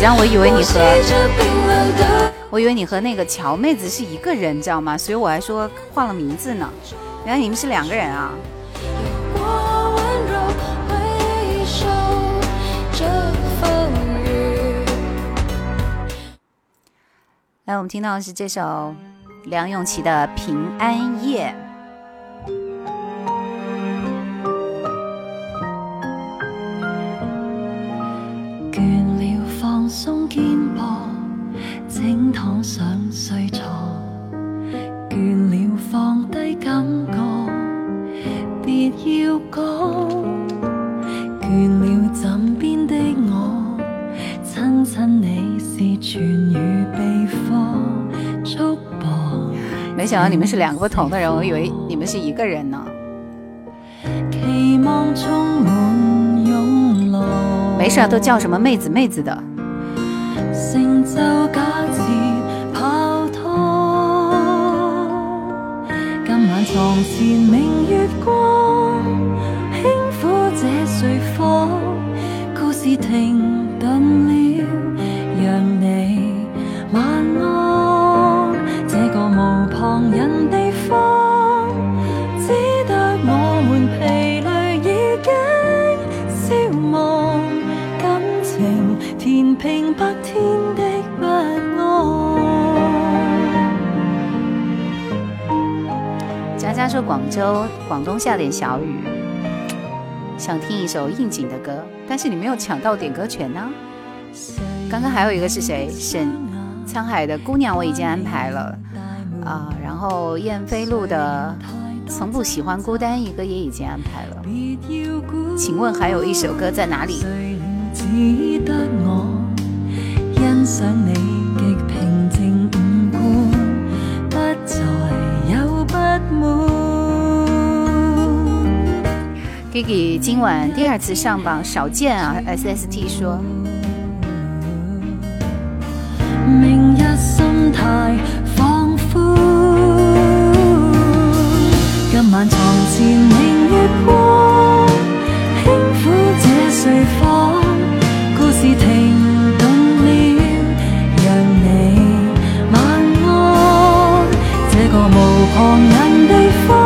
让我以为你和我以为你和那个乔妹子是一个人，知道吗？所以我还说换了名字呢。原来你们是两个人啊！来，我们听到的是这首梁咏琪的《平安夜》。想睡床，倦了放低感觉，别要讲。倦了枕边的我，亲亲你是全与被放束缚。没想到你们是两个不同的人，我以为你们是一个人呢。期望充满勇浪。没事、都叫什么妹子妹子的。成就假设。床前明月光，轻抚这睡房，故事停顿了，让你晚安。这个无旁人地方，只得我们疲累已经消亡，感情填平白。他说：“广州，广东下点小雨，想听一首应景的歌，但是你没有抢到点歌权呢。刚刚还有一个是谁？沈沧海的《姑娘》，我已经安排了啊。然后燕飞路的《从不喜欢孤单》，一个也已经安排了。请问还有一首歌在哪里？” v i c k 今晚第二次上榜少见啊，SST 说明日心态放宽。今晚床前明月光，轻抚这睡房。故事停顿了，让你晚安。这个无旁人地方。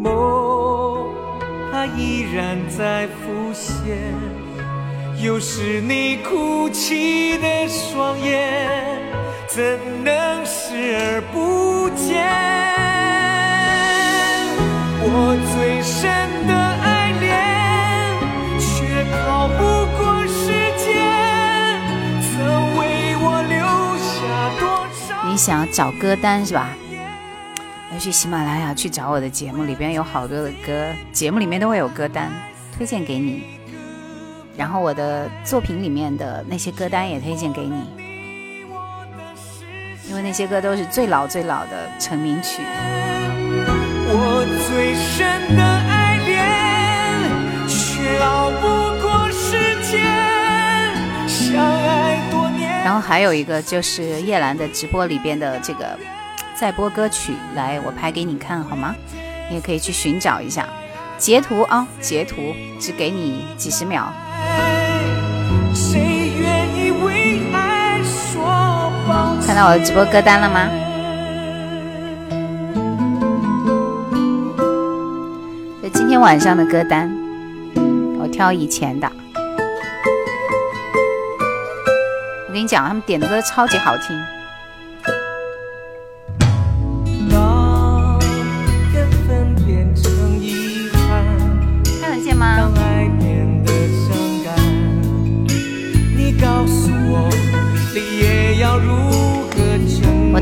梦它依然在浮现又是你哭泣的双眼怎能视而不见我最深的爱恋却逃不过时间曾为我留下多少你想要找歌单是吧去喜马拉雅去找我的节目，里边有好多的歌，节目里面都会有歌单推荐给你。然后我的作品里面的那些歌单也推荐给你，因为那些歌都是最老最老的成名曲。我最深的爱恋却熬不过时间，相爱多年。然后还有一个就是叶兰的直播里边的这个。在播歌曲，来，我拍给你看好吗？你也可以去寻找一下，截图啊，截图，只给你几十秒。看到我的直播歌单了吗？这今天晚上的歌单，我挑以前的。我跟你讲，他们点的歌超级好听。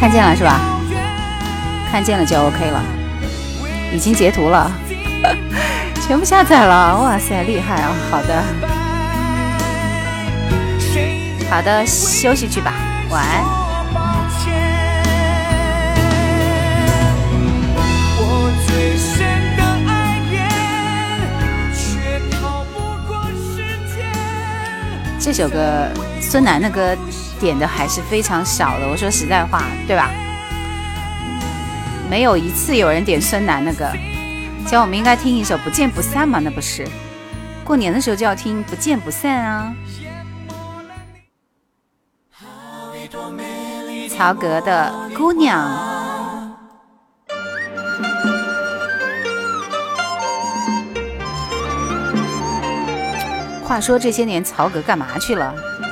看见了是吧？看见了就 OK 了，已经截图了，*laughs* 全部下载了，哇塞，厉害啊！好的，好的，休息去吧，晚安。这首歌，孙楠的歌点的还是非常少的，我说实在话，对吧？没有一次有人点孙楠那个。其实我们应该听一首《不见不散》嘛，那不是过年的时候就要听《不见不散》啊。曹格的《姑娘》。话说这些年曹格干嘛去了？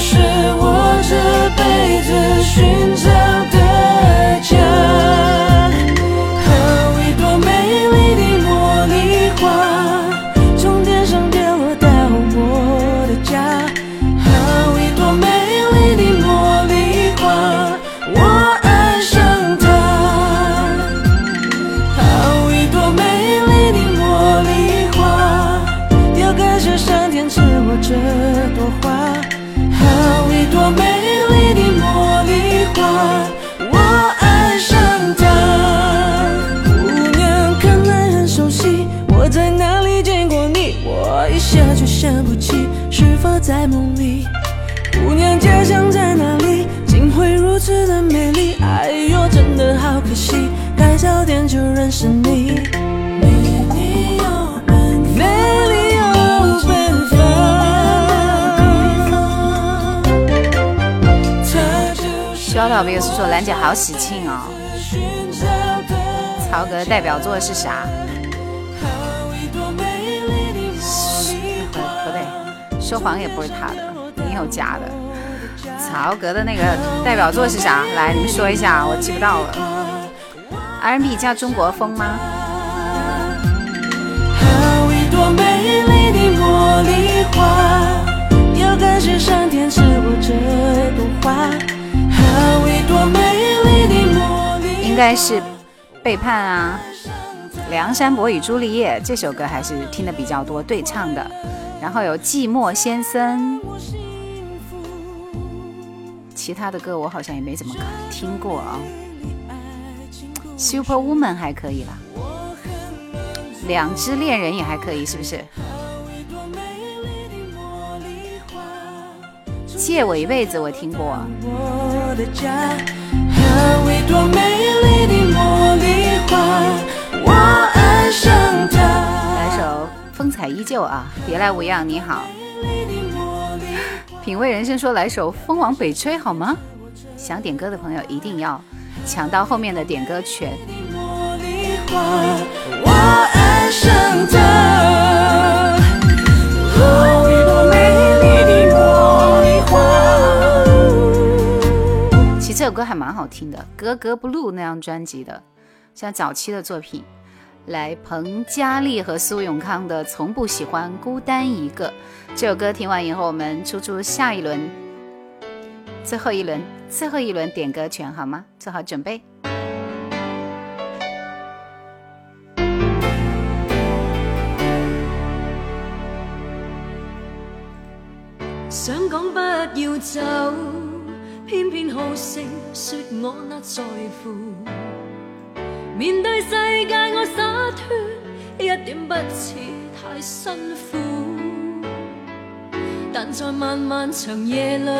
是我这辈子寻找的家。特别是说兰姐好喜庆哦。曹格代表作是啥？不对，说谎也不是他的，也有假的。曹格的那个代表作是啥？来，你们说一下，我记不到了。R&B 叫中国风吗？应该是背叛啊，《梁山伯与朱丽叶》这首歌还是听的比较多，对唱的。然后有《寂寞先生》，其他的歌我好像也没怎么听过啊，《Super Woman》还可以啦，《两只恋人》也还可以，是不是？借我一辈子，我听过。来首风采依旧啊！别来无恙，你好。品味人生说来首风往北吹好吗？想点歌的朋友一定要抢到后面的点歌权。都还蛮好听的，《格格 blue》那张专辑的，像早期的作品。来，彭佳丽和苏永康的《从不喜欢孤单一个》这首歌，听完以后，我们出出下一轮，最后一轮，最后一轮点歌权好吗？做好准备。想讲不要走。偏偏好胜，说我那在乎。面对世界我洒脱，一点不似太辛苦。但在漫漫长夜里，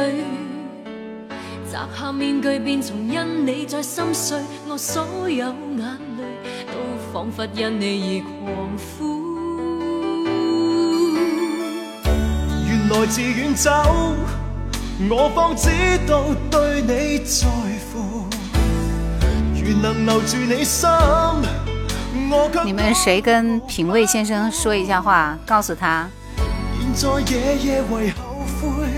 摘下面具，便从因你再心碎。我所有眼泪，都仿佛因你而狂呼。原来自愿走。我方知道对你在乎，愿能留住你心。我却你们谁跟品味先生说一下话，告诉他。现在夜夜为后悔，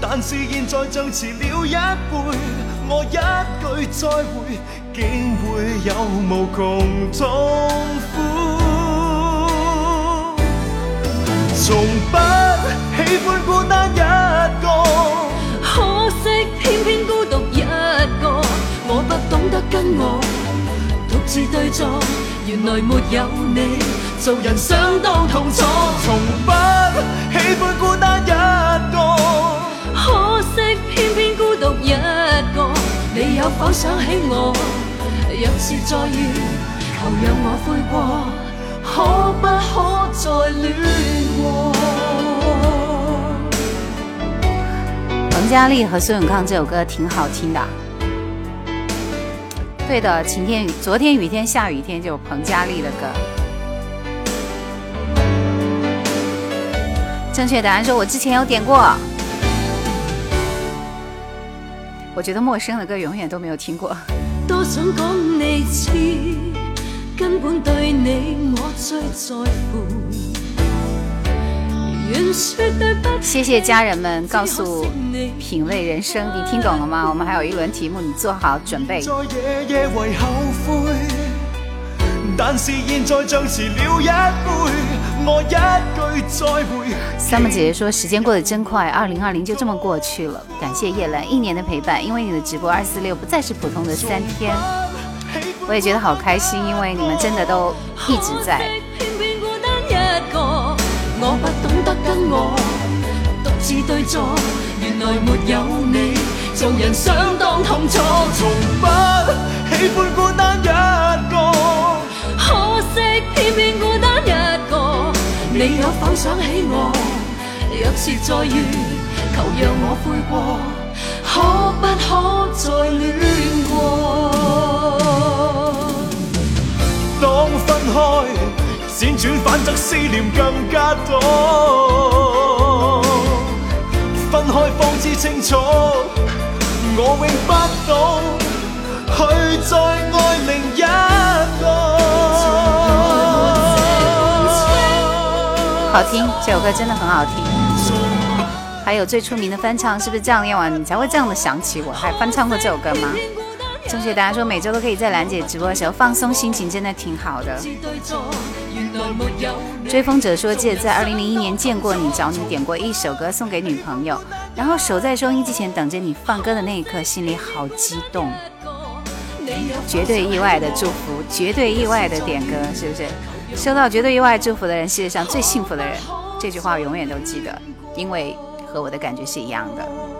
但是现在就迟了一杯。我一句再会，竟会有无穷痛苦。从不喜欢孤单一个，可惜偏偏孤独一个。我不懂得跟我独自对坐，原来没有你，做人相当痛楚。从不喜欢孤单一个，可惜偏偏孤独一个。你有否想起我？若是再遇，求让我悔过。不可再彭佳丽和孙永康这首歌挺好听的，对的，晴天雨，昨天雨天下雨天就是彭佳丽的歌。正确答案说，我之前有点过，我觉得陌生的歌永远都没有听过。根本你我最在乎。谢谢家人们告诉品味人生，你听懂了吗？我们还有一轮题目，你做好准备。三木姐姐说时间过得真快，二零二零就这么过去了。感谢叶兰一年的陪伴，因为你的直播二四六不再是普通的三天。我也觉得好开心因为你们真的都一直在孤我不懂得跟我独自对坐原来没有你做人相当痛楚从不喜欢孤单一个可惜偏偏孤单一个你有否想起我若是再遇求让我悔过可不可再恋过分开辗转反侧思念更加多分开方知清楚我永不懂去再爱另一个好听这首歌真的很好听还有最出名的翻唱是不是这样用啊你才会这样的想起我还翻唱过这首歌吗正确大家说每周都可以在兰姐直播的时候放松心情，真的挺好的。追风者说，记得在二零零一年见过你，找你点过一首歌送给女朋友，然后守在收音机前等着你放歌的那一刻，心里好激动。绝对意外的祝福，绝对意外的点歌，是不是？收到绝对意外祝福的人，世界上最幸福的人。这句话我永远都记得，因为和我的感觉是一样的。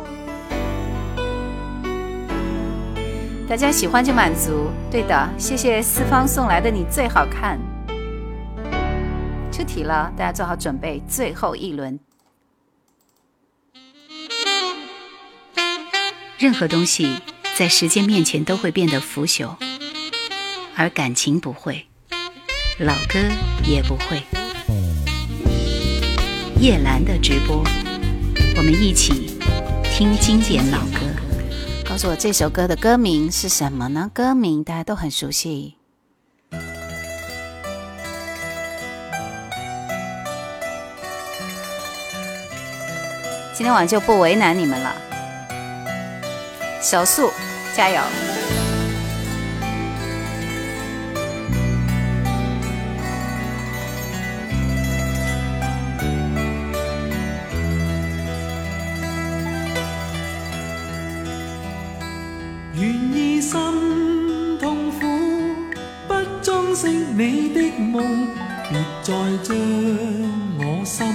大家喜欢就满足，对的。谢谢四方送来的你最好看。出题了，大家做好准备，最后一轮。任何东西在时间面前都会变得腐朽，而感情不会，老歌也不会。叶兰的直播，我们一起听经典老歌。告诉我这首歌的歌名是什么呢？歌名大家都很熟悉。今天晚上就不为难你们了，手速加油！你的梦，别再将我心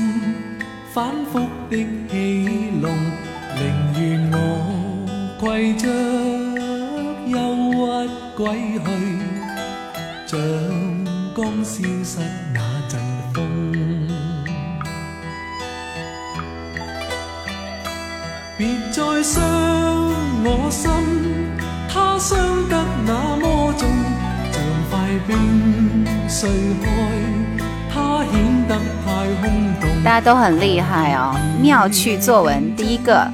反复的戏弄，宁愿我携着忧郁归去，像刚消失那阵风。别再伤我心，他伤得那么。大家都很厉害哦！妙趣作文第一个，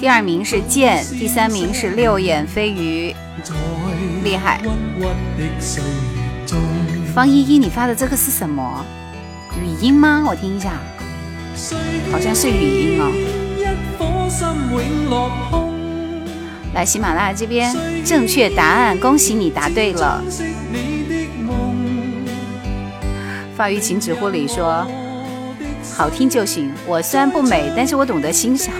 第二名是剑，第三名是六眼飞鱼，厉害！方依依，你发的这个是什么？语音吗？我听一下，好像是语音哦。来，喜马拉雅这边，正确答案，恭喜你答对了。鲍玉晴只护理说：“好听就行。”我虽然不美，但是我懂得欣赏。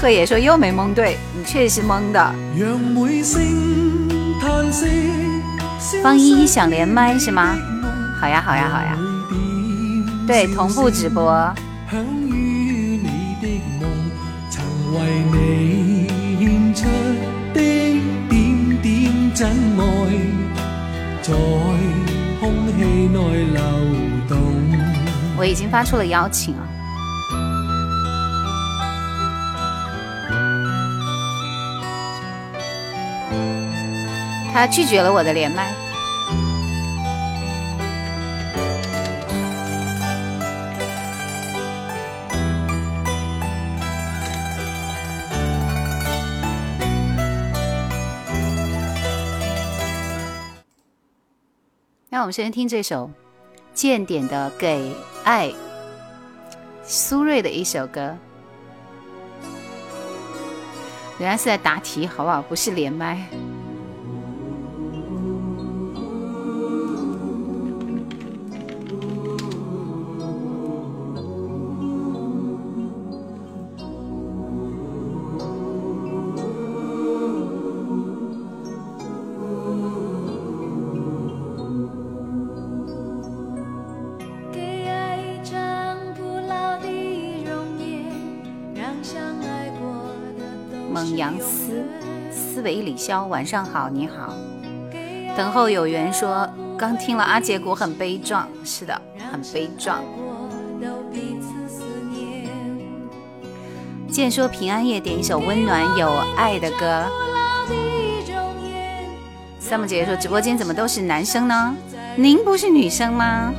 贺野说：“又没蒙对，你确实蒙的。”方依依想连麦是吗？好呀，好呀，好呀！对，同步直播。我已经发出了邀请啊。他拒绝了我的连麦。那我们先听这首。间点的给爱，苏芮的一首歌，原来是在答题，好不好？不是连麦。潇，晚上好，你好。等候有缘说刚听了阿杰古很悲壮，是的，很悲壮。见说平安夜点一首温暖有爱的歌。三木姐姐说直播间怎么都是男生呢？您不是女生吗？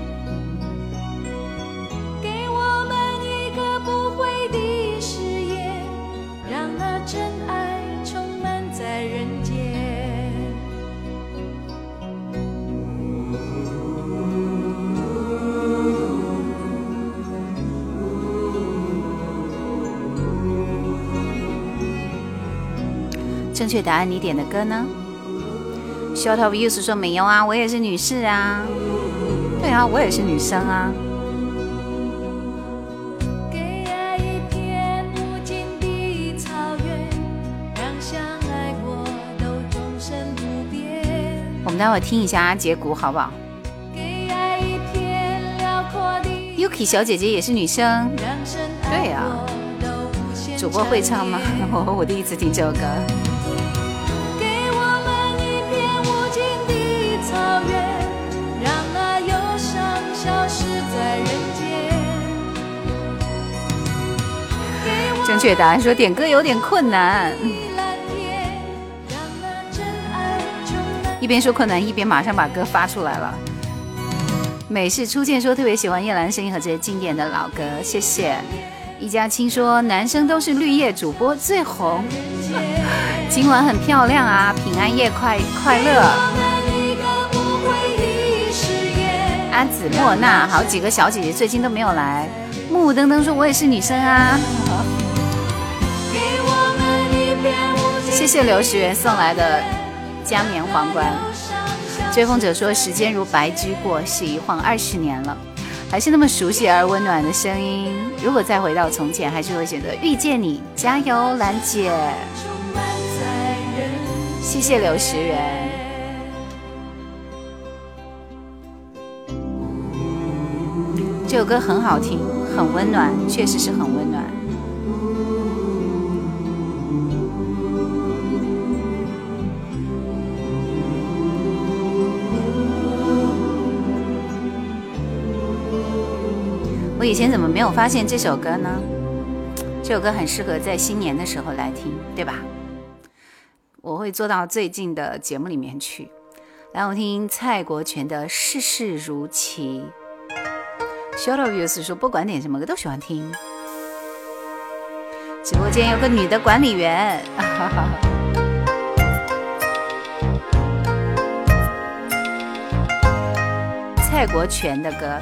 正确答案，你点的歌呢？Short of Use 说没有啊，我也是女士啊。对啊，我也是女生啊。我们待会听一下阿杰鼓好不好？Yuki 给一片辽小姐姐也是女生。对啊，主播会唱吗？*laughs* 我我第一次听这首歌。觉得说点歌有点困难，一边说困难一边马上把歌发出来了。美式初见说特别喜欢叶兰声音和这些经典的老歌，谢谢。一家亲说男生都是绿叶主播最红，今晚很漂亮啊，平安夜快快乐。阿紫莫娜好几个小姐姐最近都没有来，木登登说我也是女生啊。谢谢刘时源送来的加冕皇冠。追风者说：“时间如白驹过隙，一晃二十年了，还是那么熟悉而温暖的声音。如果再回到从前，还是会选择遇见你。加油，兰姐！谢谢刘石原。”这首歌很好听，很温暖，确实是很温暖。”以前怎么没有发现这首歌呢？这首歌很适合在新年的时候来听，对吧？我会做到最近的节目里面去。来，我听蔡国权的《世事如棋》。s h o r t o f v i e w 说，不管点什么歌都喜欢听。直播间有个女的管理员。*laughs* 蔡国权的歌。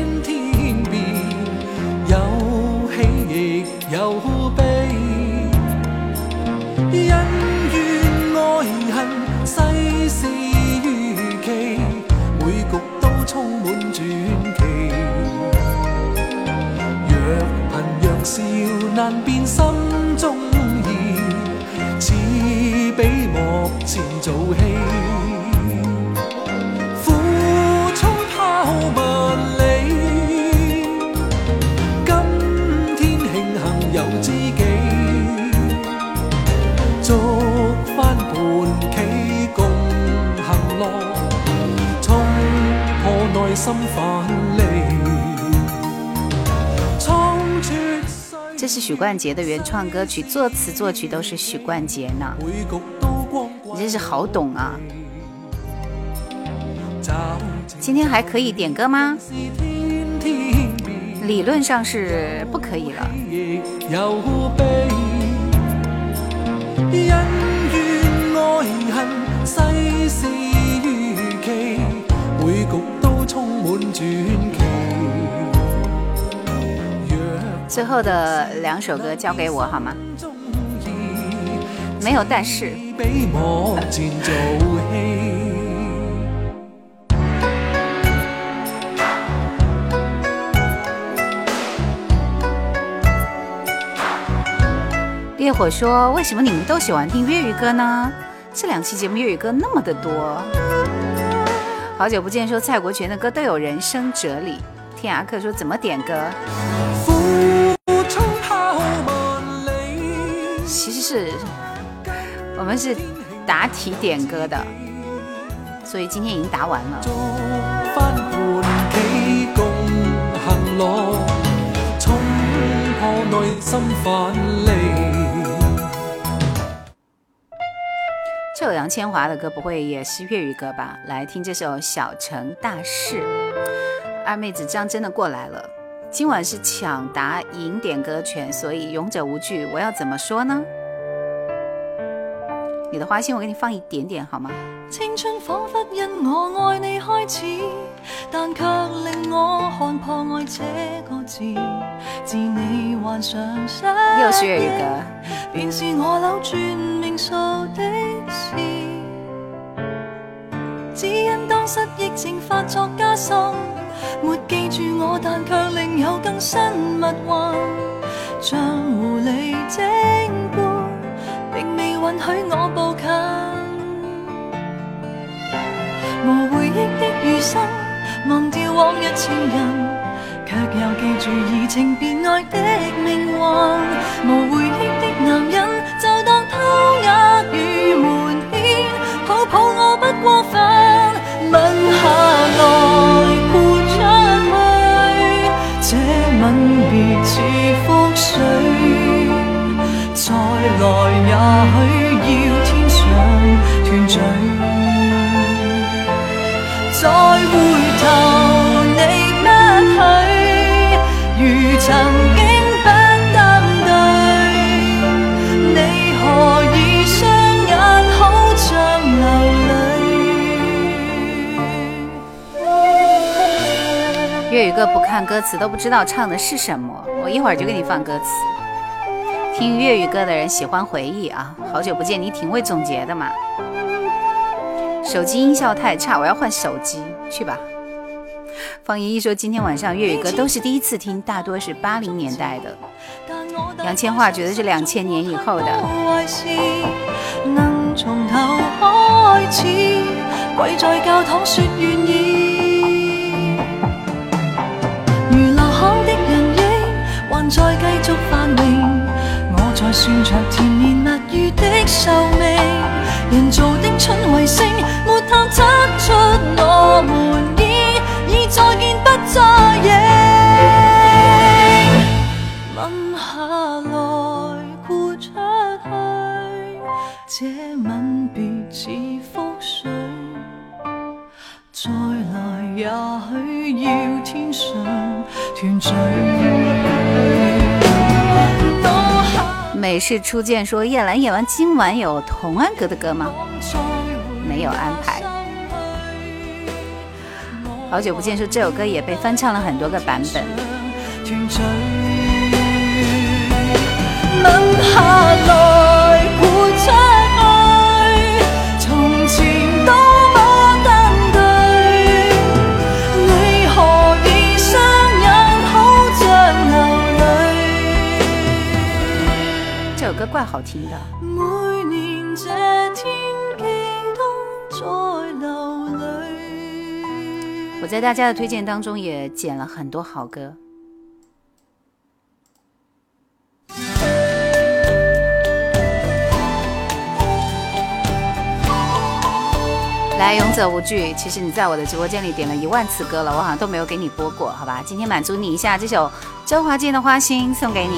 难辨心中意，似比幕前做戏。是许冠杰的原创歌曲，作词作曲都是许冠杰呢。你真是好懂啊！今天还可以点歌吗？理论上是不可以了。恨，世最后的两首歌交给我好吗？没有，但是。烈火说：“为什么你们都喜欢听粤语歌呢？这两期节目粤语歌那么的多。”好久不见说：“蔡国权的歌都有人生哲理。”天涯客说：“怎么点歌？”其实是我们是答题点歌的，所以今天已经答完了。这首杨千华的歌不会也是粤语歌吧？来听这首《小城大事》。二妹子，这样真的过来了。今晚是抢答赢点歌权所以勇者无惧我要怎么说呢你的花心我给你放一点点好吗青春仿佛因我爱你开始但却令我看破爱这个字自你幻想又是一个便是我扭转命数的事只因当失忆症发作加深没记住我，但却另有更新密运，像狐狸精般，并未允许我步近。无回忆的余生，忘掉往日情人，却又记住移情别爱的命运。无回忆的男人。来也许要天上团聚再回头你不许如曾经不登对你何以双眼好像流泪粤语歌不看歌词都不知道唱的是什么我一会儿就给你放歌词听粤语歌的人喜欢回忆啊，好久不见，你挺会总结的嘛。手机音效太差，我要换手机。去吧。方姨姨说，今天晚上粤语歌都是第一次听，大多是八零年代的。杨千嬅觉得是两千年以后的。的人影，在算着甜言蜜语的寿命，人造的春泥星没探测出我们已已再见不再认，吻下来豁出去，这吻别似覆水，再来也许要天上团聚。美式初见说叶兰演完今晚有同安格的歌吗？没有安排。好久不见说这首歌也被翻唱了很多个版本。下来怪好听的。我在大家的推荐当中也剪了很多好歌。来，勇者无惧。其实你在我的直播间里点了一万次歌了，我好像都没有给你播过，好吧？今天满足你一下，这首周华健的《花心》送给你。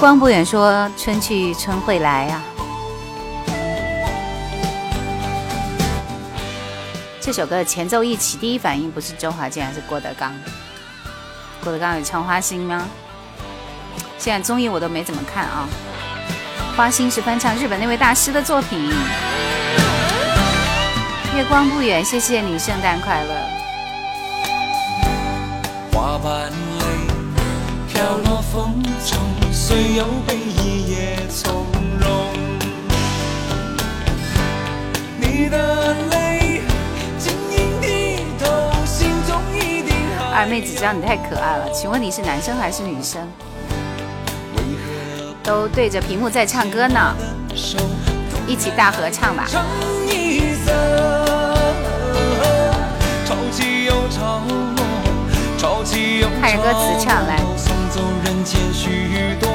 光不远说：“春去春会来呀。”这首歌的前奏一起，第一反应不是周华健，而是郭德纲。郭德纲有唱《花心》吗？现在综艺我都没怎么看啊。《花心》是翻唱日本那位大师的作品。月光不远，谢谢你，圣诞快乐。花瓣泪飘落风中。二妹子，这样你太可爱了，请问你是男生还是女生？都对着屏幕在唱歌呢，一起大合唱吧。看歌词唱来。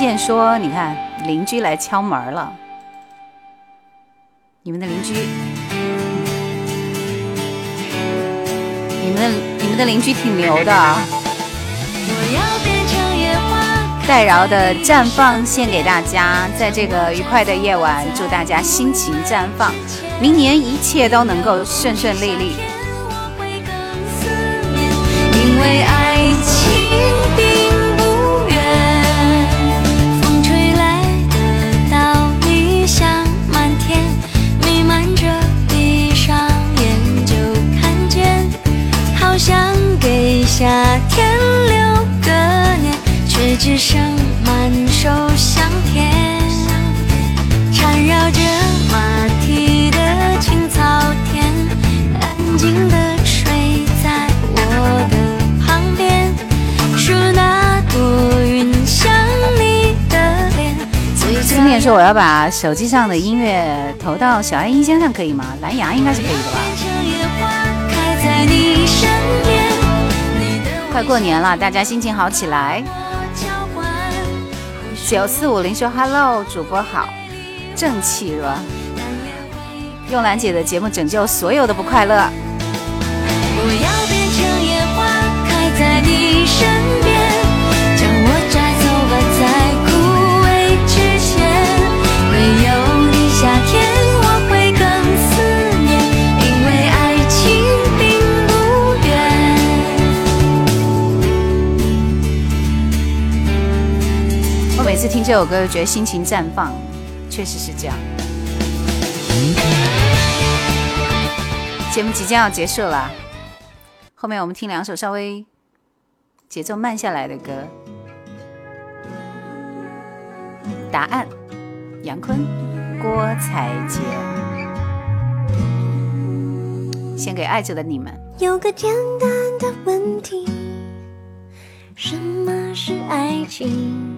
见说，你看邻居来敲门了。你们的邻居，你们的你们的邻居挺牛的。啊！代饶的绽放献给大家，在这个愉快的夜晚，祝大家心情绽放，明年一切都能够顺顺利利。因为爱。我要把手机上的音乐投到小爱音箱上，可以吗？蓝牙应该是可以的吧。快过年了，大家心情好起来。九四五零说：“Hello，主播好，正气是用兰姐的节目拯救所有的不快乐。”每次听这首歌，觉得心情绽放，确实是这样。节目即将要结束了，后面我们听两首稍微节奏慢下来的歌。答案：杨坤、郭采洁，献给爱着的你们。有个简单的问题：什么是爱情？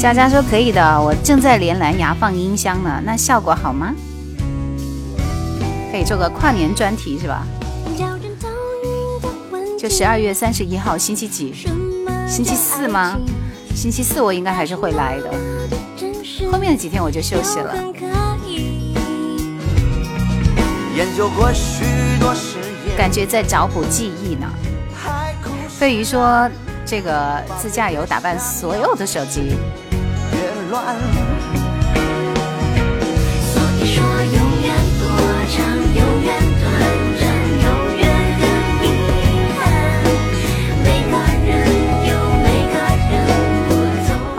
佳佳说可以的，我正在连蓝牙放音箱呢，那效果好吗？可以做个跨年专题是吧？就十二月三十一号星期几？星期四吗？星期四我应该还是会来的。后面的几天我就休息了。感觉在找补记忆呢。飞鱼说：“这个自驾游打扮所有的手机。”所以说，永远多长，永远短。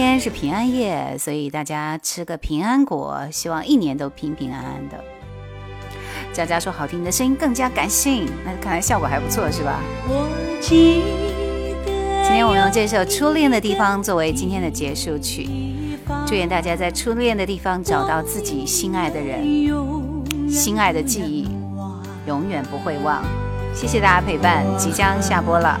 天是平安夜，所以大家吃个平安果，希望一年都平平安安的。佳佳说好听的声音更加感性，那看来效果还不错，是吧？今天我们用这首《初恋的地方》作为今天的结束曲，祝愿大家在初恋的地方找到自己心爱的人，心爱的记忆永远不会忘。谢谢大家陪伴，即将下播了。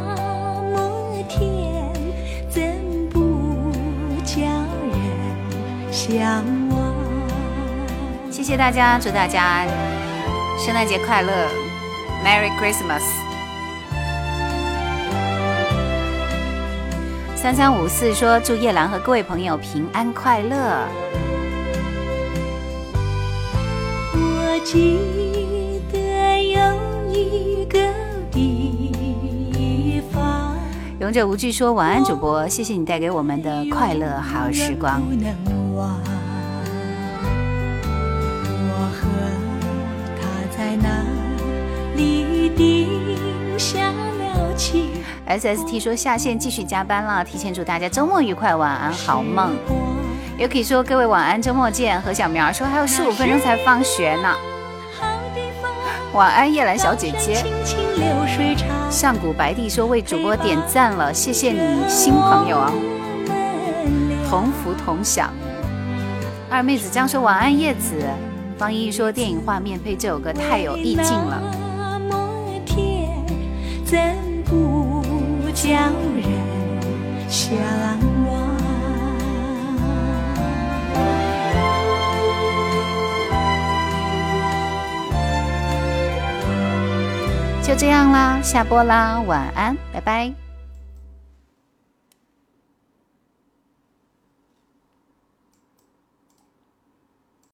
谢谢大家，祝大家圣诞节快乐，Merry Christmas。三三五四说祝叶兰和各位朋友平安快乐。我记得有一个地方。勇者无惧说晚安，主播，谢谢你带给我们的快乐好时光。SST 说下线继续加班了，提前祝大家周末愉快，晚安好梦。Yuki 说各位晚安，周末见。何小苗说还有十五分钟才放学呢。晚安，夜兰小姐姐。上古白帝说为主播点赞了，谢谢你，新朋友啊，同福同享。二妹子将说晚安，叶子。方一一说电影画面配这首歌太有意境了。就这样啦，下播啦，晚安，拜拜。